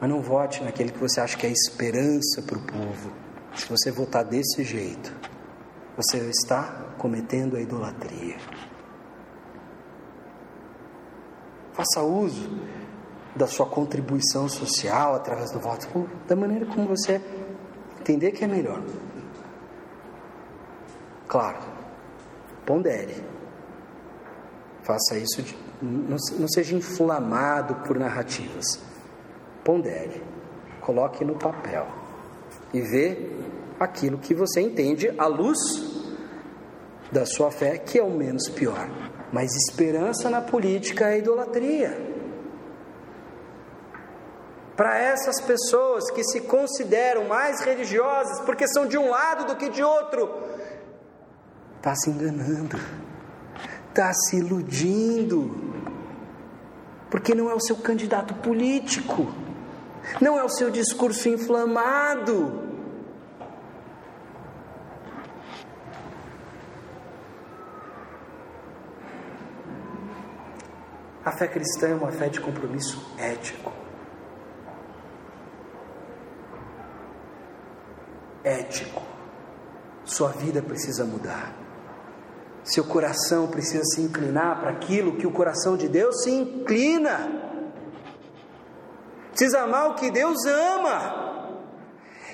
Mas não vote naquele que você acha que é esperança para o povo. Se você votar desse jeito, você está cometendo a idolatria. Faça uso da sua contribuição social através do voto, da maneira como você entender que é melhor. Claro, pondere. Faça isso, de, não, não seja inflamado por narrativas. Pondere. Coloque no papel e vê aquilo que você entende à luz da sua fé, que é o menos pior. Mas esperança na política é idolatria. Para essas pessoas que se consideram mais religiosas porque são de um lado do que de outro, está se enganando, está se iludindo, porque não é o seu candidato político não é o seu discurso inflamado. A fé cristã é uma fé de compromisso ético. Ético. Sua vida precisa mudar. Seu coração precisa se inclinar para aquilo que o coração de Deus se inclina. Precisa amar o que Deus ama.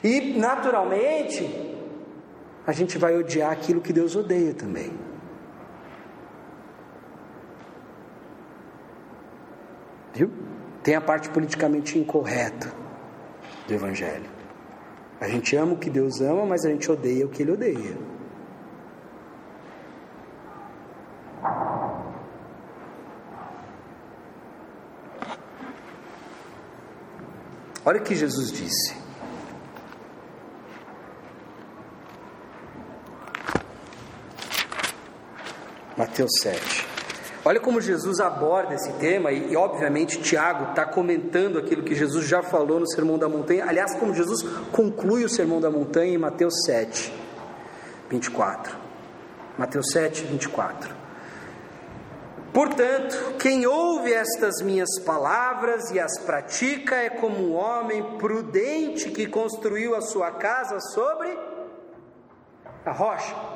E, naturalmente, a gente vai odiar aquilo que Deus odeia também. Viu? Tem a parte politicamente incorreta do Evangelho. A gente ama o que Deus ama, mas a gente odeia o que Ele odeia. Olha o que Jesus disse. Mateus 7. Olha como Jesus aborda esse tema, e, e obviamente Tiago está comentando aquilo que Jesus já falou no Sermão da Montanha. Aliás, como Jesus conclui o Sermão da Montanha em Mateus 7, 24. Mateus 7, 24. Portanto, quem ouve estas minhas palavras e as pratica é como um homem prudente que construiu a sua casa sobre a rocha.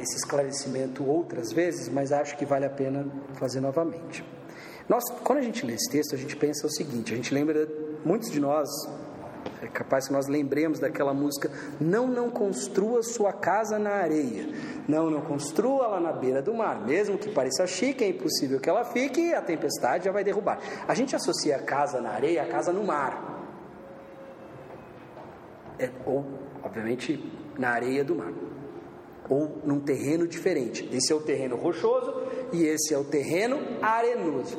esse esclarecimento outras vezes, mas acho que vale a pena fazer novamente. Nós, quando a gente lê esse texto, a gente pensa o seguinte: a gente lembra, muitos de nós, é capaz que nós lembremos daquela música: Não, não construa sua casa na areia, não, não construa lá na beira do mar, mesmo que pareça chique, é impossível que ela fique, a tempestade já vai derrubar. A gente associa a casa na areia a casa no mar, é, ou, obviamente, na areia do mar ou num terreno diferente. Esse é o terreno rochoso e esse é o terreno arenoso.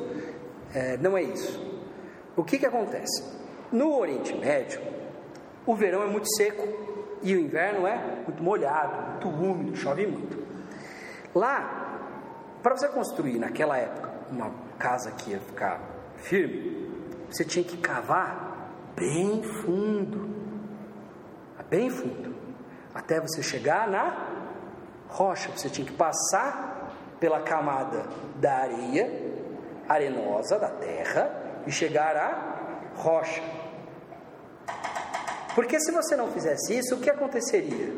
É, não é isso. O que, que acontece? No Oriente Médio, o verão é muito seco e o inverno é muito molhado, muito úmido, chove muito. Lá, para você construir naquela época uma casa que ia ficar firme, você tinha que cavar bem fundo, bem fundo, até você chegar na rocha, você tinha que passar pela camada da areia arenosa da terra e chegar à rocha. Porque se você não fizesse isso, o que aconteceria?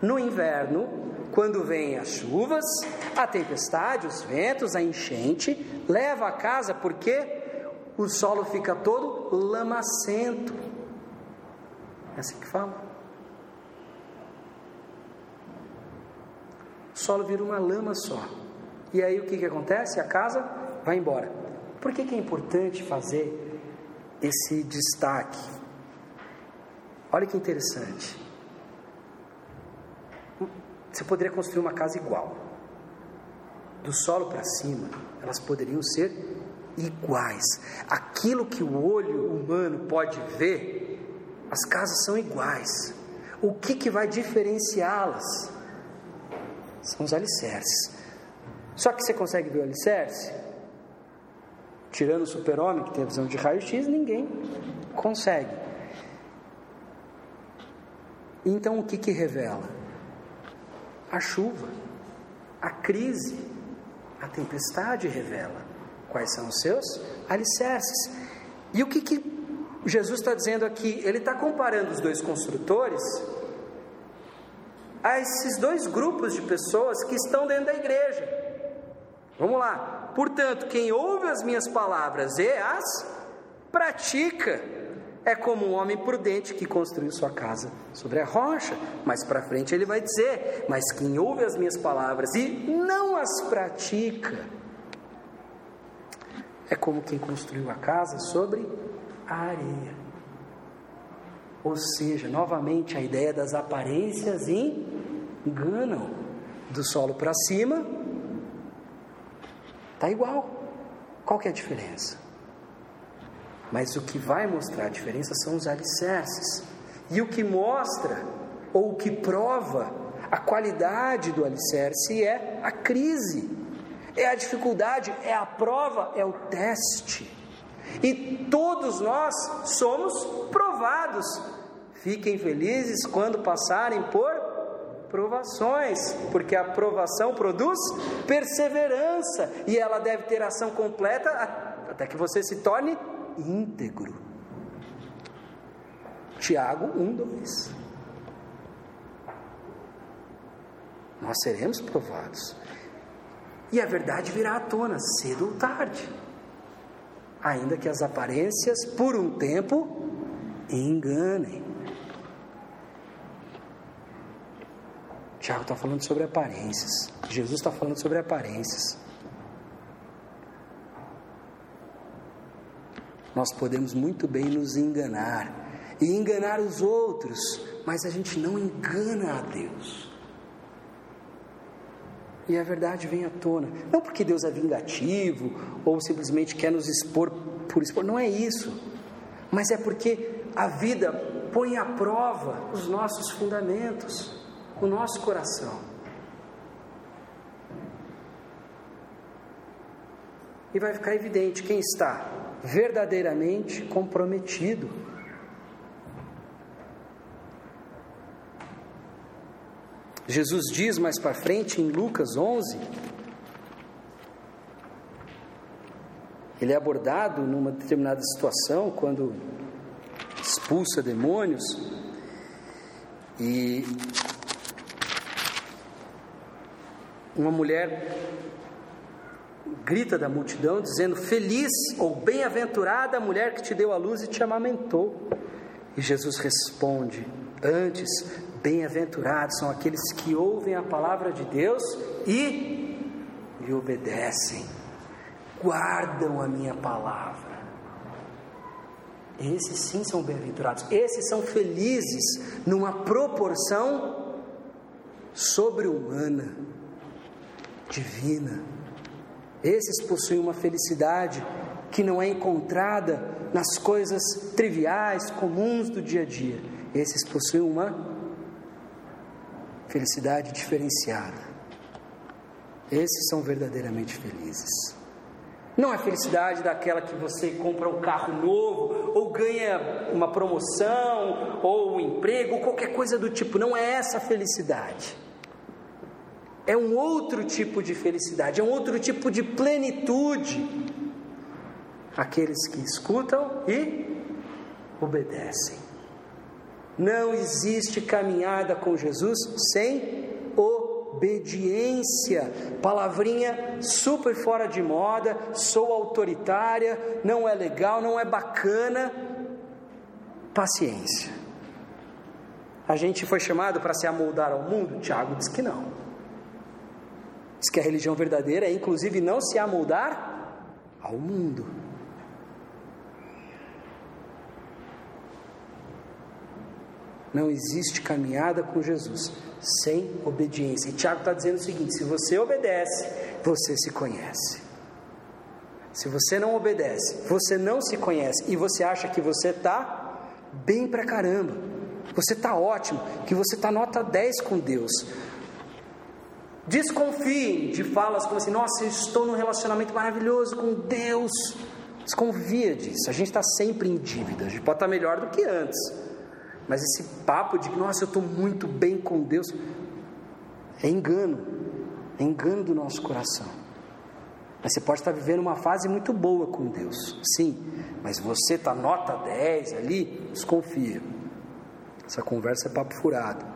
No inverno, quando vêm as chuvas, a tempestade, os ventos, a enchente, leva a casa porque o solo fica todo lamacento. É assim que fala. Solo vira uma lama só. E aí o que, que acontece? A casa vai embora. Por que, que é importante fazer esse destaque? Olha que interessante. Você poderia construir uma casa igual. Do solo para cima, elas poderiam ser iguais. Aquilo que o olho humano pode ver, as casas são iguais. O que, que vai diferenciá-las? São os alicerces. Só que você consegue ver o alicerce? Tirando o super-homem, que tem a visão de raio-x, ninguém consegue. Então o que, que revela? A chuva, a crise, a tempestade revela quais são os seus alicerces. E o que, que Jesus está dizendo aqui? Ele está comparando os dois construtores a esses dois grupos de pessoas que estão dentro da igreja. Vamos lá. Portanto, quem ouve as minhas palavras e as pratica é como um homem prudente que construiu sua casa sobre a rocha. Mais para frente ele vai dizer: Mas quem ouve as minhas palavras e não as pratica é como quem construiu a casa sobre a areia. Ou seja, novamente a ideia das aparências enganam. Do solo para cima, está igual. Qual que é a diferença? Mas o que vai mostrar a diferença são os alicerces. E o que mostra, ou o que prova a qualidade do alicerce é a crise, é a dificuldade, é a prova, é o teste. E todos nós somos provados. Fiquem felizes quando passarem por provações, porque a provação produz perseverança e ela deve ter ação completa até que você se torne íntegro. Tiago 1, 2. Nós seremos provados. E a verdade virá à tona, cedo ou tarde. Ainda que as aparências, por um tempo, enganem. Tiago está falando sobre aparências. Jesus está falando sobre aparências. Nós podemos muito bem nos enganar e enganar os outros, mas a gente não engana a Deus. E a verdade vem à tona. Não porque Deus é vingativo ou simplesmente quer nos expor por expor, não é isso. Mas é porque a vida põe à prova os nossos fundamentos, o nosso coração. E vai ficar evidente quem está verdadeiramente comprometido. Jesus diz mais para frente em Lucas 11, ele é abordado numa determinada situação quando expulsa demônios e uma mulher grita da multidão, dizendo: Feliz ou bem-aventurada a mulher que te deu a luz e te amamentou. E Jesus responde: Antes, bem-aventurados são aqueles que ouvem a palavra de Deus e lhe obedecem, guardam a minha palavra. Esses sim são bem-aventurados, esses são felizes numa proporção sobre-humana, divina. Esses possuem uma felicidade que não é encontrada nas coisas triviais, comuns do dia a dia. Esses possuem uma felicidade diferenciada. Esses são verdadeiramente felizes. Não é felicidade daquela que você compra um carro novo, ou ganha uma promoção, ou um emprego, ou qualquer coisa do tipo. Não é essa felicidade é um outro tipo de felicidade, é um outro tipo de plenitude. Aqueles que escutam e obedecem. Não existe caminhada com Jesus sem obediência. Palavrinha super fora de moda, sou autoritária, não é legal, não é bacana. Paciência. A gente foi chamado para se amoldar ao mundo? Tiago diz que não. Diz que a religião verdadeira é, inclusive, não se amoldar ao mundo. Não existe caminhada com Jesus sem obediência. E Tiago está dizendo o seguinte: se você obedece, você se conhece. Se você não obedece, você não se conhece e você acha que você está bem pra caramba, você está ótimo, que você está nota 10 com Deus, Desconfie de falas como assim: Nossa, eu estou num relacionamento maravilhoso com Deus. Desconfia disso. A gente está sempre em dívida. A gente pode estar melhor do que antes. Mas esse papo de Nossa, eu estou muito bem com Deus é engano. É engano do nosso coração. Mas você pode estar vivendo uma fase muito boa com Deus. Sim. Mas você está nota 10 ali, desconfia. Essa conversa é papo furado.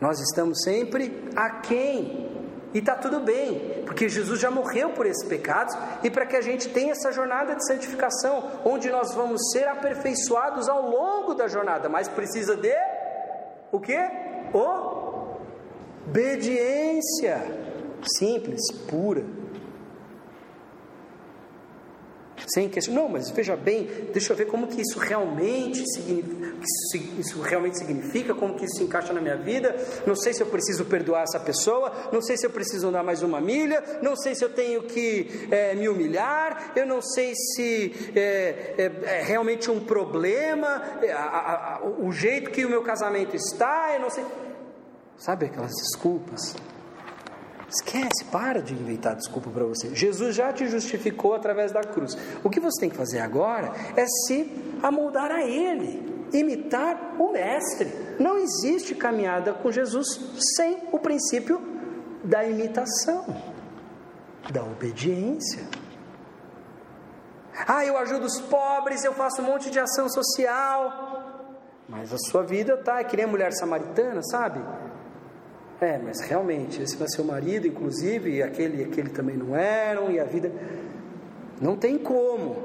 Nós estamos sempre aquém. E está tudo bem, porque Jesus já morreu por esses pecados e para que a gente tenha essa jornada de santificação, onde nós vamos ser aperfeiçoados ao longo da jornada, mas precisa de o que? Obediência. Simples, pura. Sem questionar. Não, mas veja bem, deixa eu ver como que isso realmente significa, isso realmente significa, como que isso se encaixa na minha vida. Não sei se eu preciso perdoar essa pessoa, não sei se eu preciso andar mais uma milha, não sei se eu tenho que é, me humilhar, eu não sei se é, é, é realmente um problema, é, a, a, o jeito que o meu casamento está, eu não sei. Sabe aquelas desculpas? Esquece, para de inventar desculpa para você. Jesus já te justificou através da cruz. O que você tem que fazer agora é se amoldar a Ele, imitar o Mestre. Não existe caminhada com Jesus sem o princípio da imitação, da obediência. Ah, eu ajudo os pobres, eu faço um monte de ação social. Mas a sua vida tá, é que nem a mulher samaritana, sabe? É, mas realmente, esse vai ser o marido, inclusive, e aquele e aquele também não eram, e a vida. Não tem como.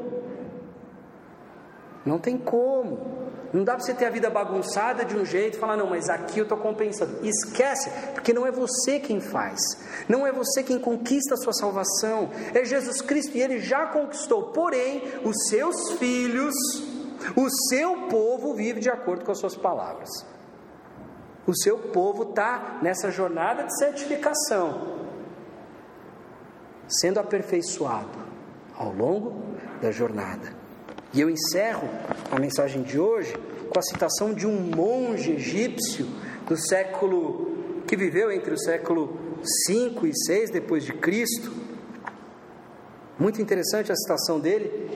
Não tem como. Não dá para você ter a vida bagunçada de um jeito e falar, não, mas aqui eu estou compensando. Esquece, porque não é você quem faz, não é você quem conquista a sua salvação, é Jesus Cristo e Ele já conquistou. Porém, os seus filhos, o seu povo vive de acordo com as suas palavras. O seu povo está nessa jornada de santificação, sendo aperfeiçoado ao longo da jornada. E eu encerro a mensagem de hoje com a citação de um monge egípcio do século que viveu entre o século 5 e 6 depois de Cristo. Muito interessante a citação dele.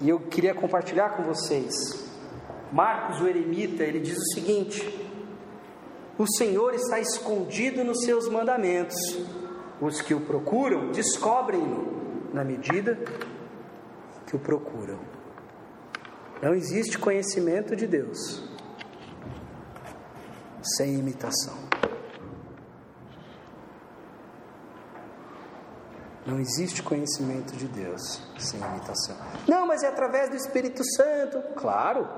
E eu queria compartilhar com vocês. Marcos, o eremita, ele diz o seguinte: o Senhor está escondido nos seus mandamentos. Os que o procuram descobrem-no na medida que o procuram. Não existe conhecimento de Deus sem imitação. Não existe conhecimento de Deus sem imitação. Não, mas é através do Espírito Santo. Claro,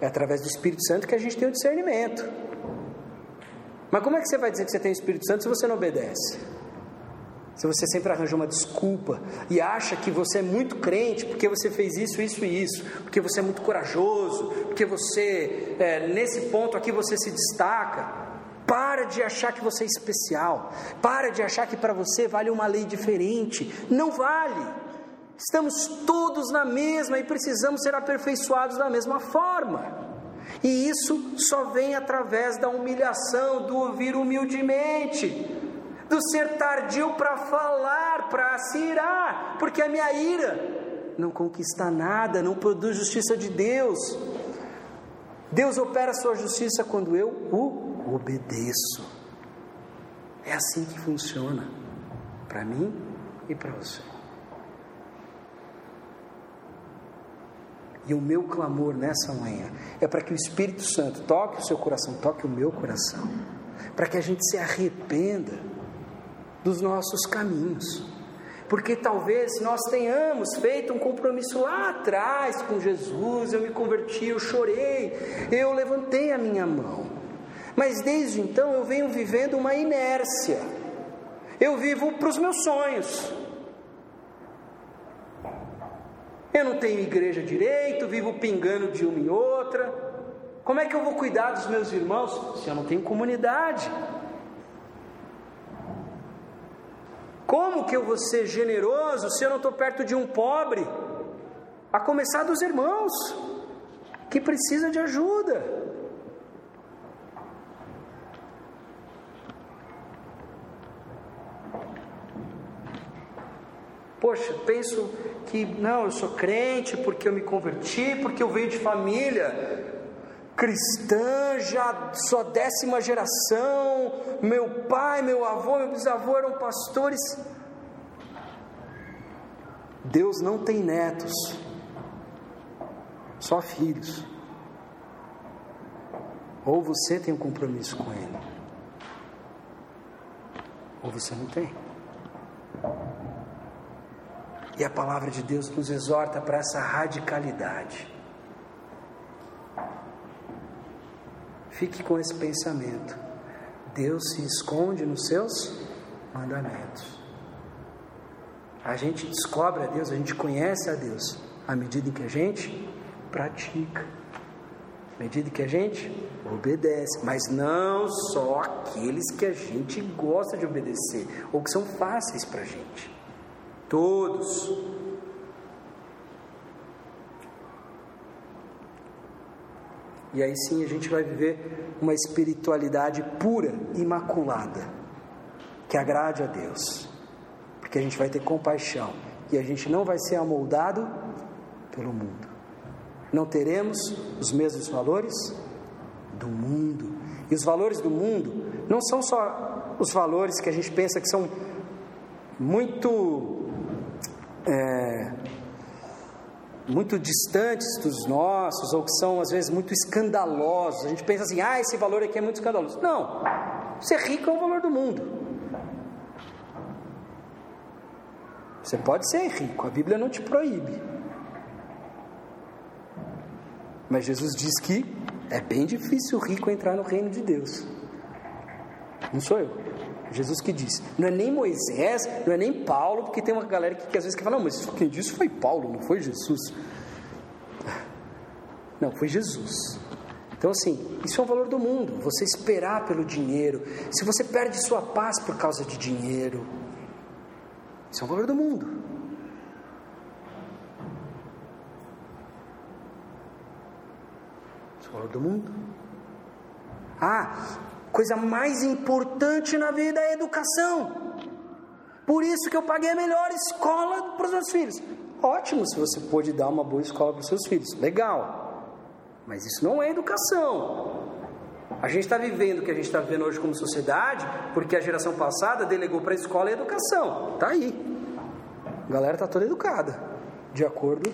é através do Espírito Santo que a gente tem o discernimento. Mas como é que você vai dizer que você tem o Espírito Santo se você não obedece? Se você sempre arranja uma desculpa e acha que você é muito crente porque você fez isso, isso e isso, porque você é muito corajoso, porque você, é, nesse ponto aqui, você se destaca. Para de achar que você é especial. Para de achar que para você vale uma lei diferente. Não vale. Estamos todos na mesma e precisamos ser aperfeiçoados da mesma forma. E isso só vem através da humilhação, do ouvir humildemente, do ser tardio para falar, para se irar, porque a minha ira não conquista nada, não produz justiça de Deus. Deus opera sua justiça quando eu o obedeço. É assim que funciona para mim e para você. E o meu clamor nessa manhã é para que o Espírito Santo toque o seu coração, toque o meu coração, para que a gente se arrependa dos nossos caminhos. Porque talvez nós tenhamos feito um compromisso lá atrás com Jesus, eu me converti, eu chorei, eu levantei a minha mão. Mas desde então eu venho vivendo uma inércia. Eu vivo para os meus sonhos. Eu não tenho igreja direito, vivo pingando de uma em outra. Como é que eu vou cuidar dos meus irmãos se eu não tenho comunidade? Como que eu vou ser generoso se eu não estou perto de um pobre? A começar dos irmãos que precisa de ajuda. Poxa, penso que não, eu sou crente porque eu me converti, porque eu venho de família cristã, já sou décima geração, meu pai, meu avô, meu bisavô eram pastores. Deus não tem netos, só filhos. Ou você tem um compromisso com Ele, ou você não tem. E a palavra de Deus nos exorta para essa radicalidade. Fique com esse pensamento. Deus se esconde nos seus mandamentos. A gente descobre a Deus, a gente conhece a Deus à medida que a gente pratica, à medida que a gente obedece, mas não só aqueles que a gente gosta de obedecer ou que são fáceis para a gente. Todos. E aí sim a gente vai viver uma espiritualidade pura, imaculada, que agrade a Deus, porque a gente vai ter compaixão e a gente não vai ser amoldado pelo mundo. Não teremos os mesmos valores do mundo. E os valores do mundo não são só os valores que a gente pensa que são muito é, muito distantes dos nossos ou que são às vezes muito escandalosos. A gente pensa assim: "Ah, esse valor aqui é muito escandaloso". Não. Ser rico é o valor do mundo. Você pode ser rico, a Bíblia não te proíbe. Mas Jesus diz que é bem difícil o rico entrar no reino de Deus. Não sou eu. Jesus que disse. Não é nem Moisés, não é nem Paulo, porque tem uma galera que, que às vezes quer falar, não, mas quem disse foi Paulo, não foi Jesus. *laughs* Não, foi Jesus. Então, assim, isso é o valor do mundo. Você esperar pelo dinheiro. Se você perde sua paz por causa de dinheiro, isso é o valor do mundo. valor do mundo. Ah, coisa mais importante na vida é a educação. Por isso que eu paguei a melhor escola para os meus filhos. Ótimo se você pôde dar uma boa escola para os seus filhos. Legal. Mas isso não é educação. A gente está vivendo o que a gente está vivendo hoje como sociedade, porque a geração passada delegou para a escola a educação. Está aí. A galera está toda educada, de acordo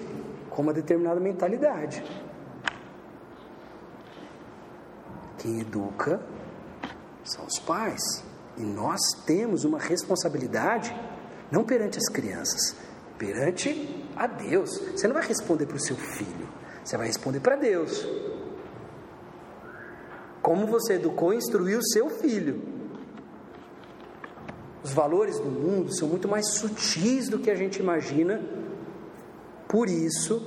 com uma determinada mentalidade. Quem educa são os pais. E nós temos uma responsabilidade, não perante as crianças, perante a Deus. Você não vai responder para o seu filho, você vai responder para Deus. Como você educou e instruiu o seu filho. Os valores do mundo são muito mais sutis do que a gente imagina, por isso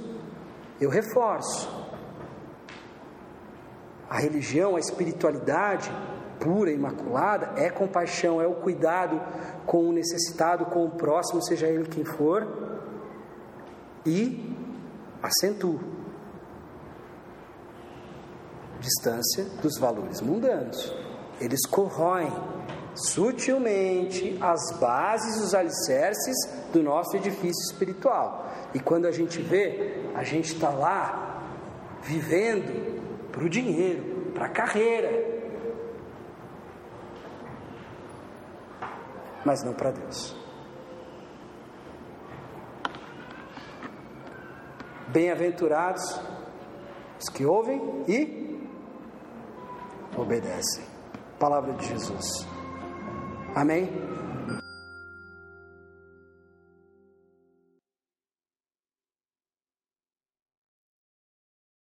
eu reforço a religião, a espiritualidade pura, imaculada, é compaixão, é o cuidado com o necessitado, com o próximo, seja ele quem for, e acentua distância dos valores mundanos. Eles corroem sutilmente as bases, os alicerces do nosso edifício espiritual. E quando a gente vê, a gente está lá vivendo para o dinheiro, para a carreira, mas não para Deus. Bem-aventurados os que ouvem e obedecem. Palavra de Jesus. Amém?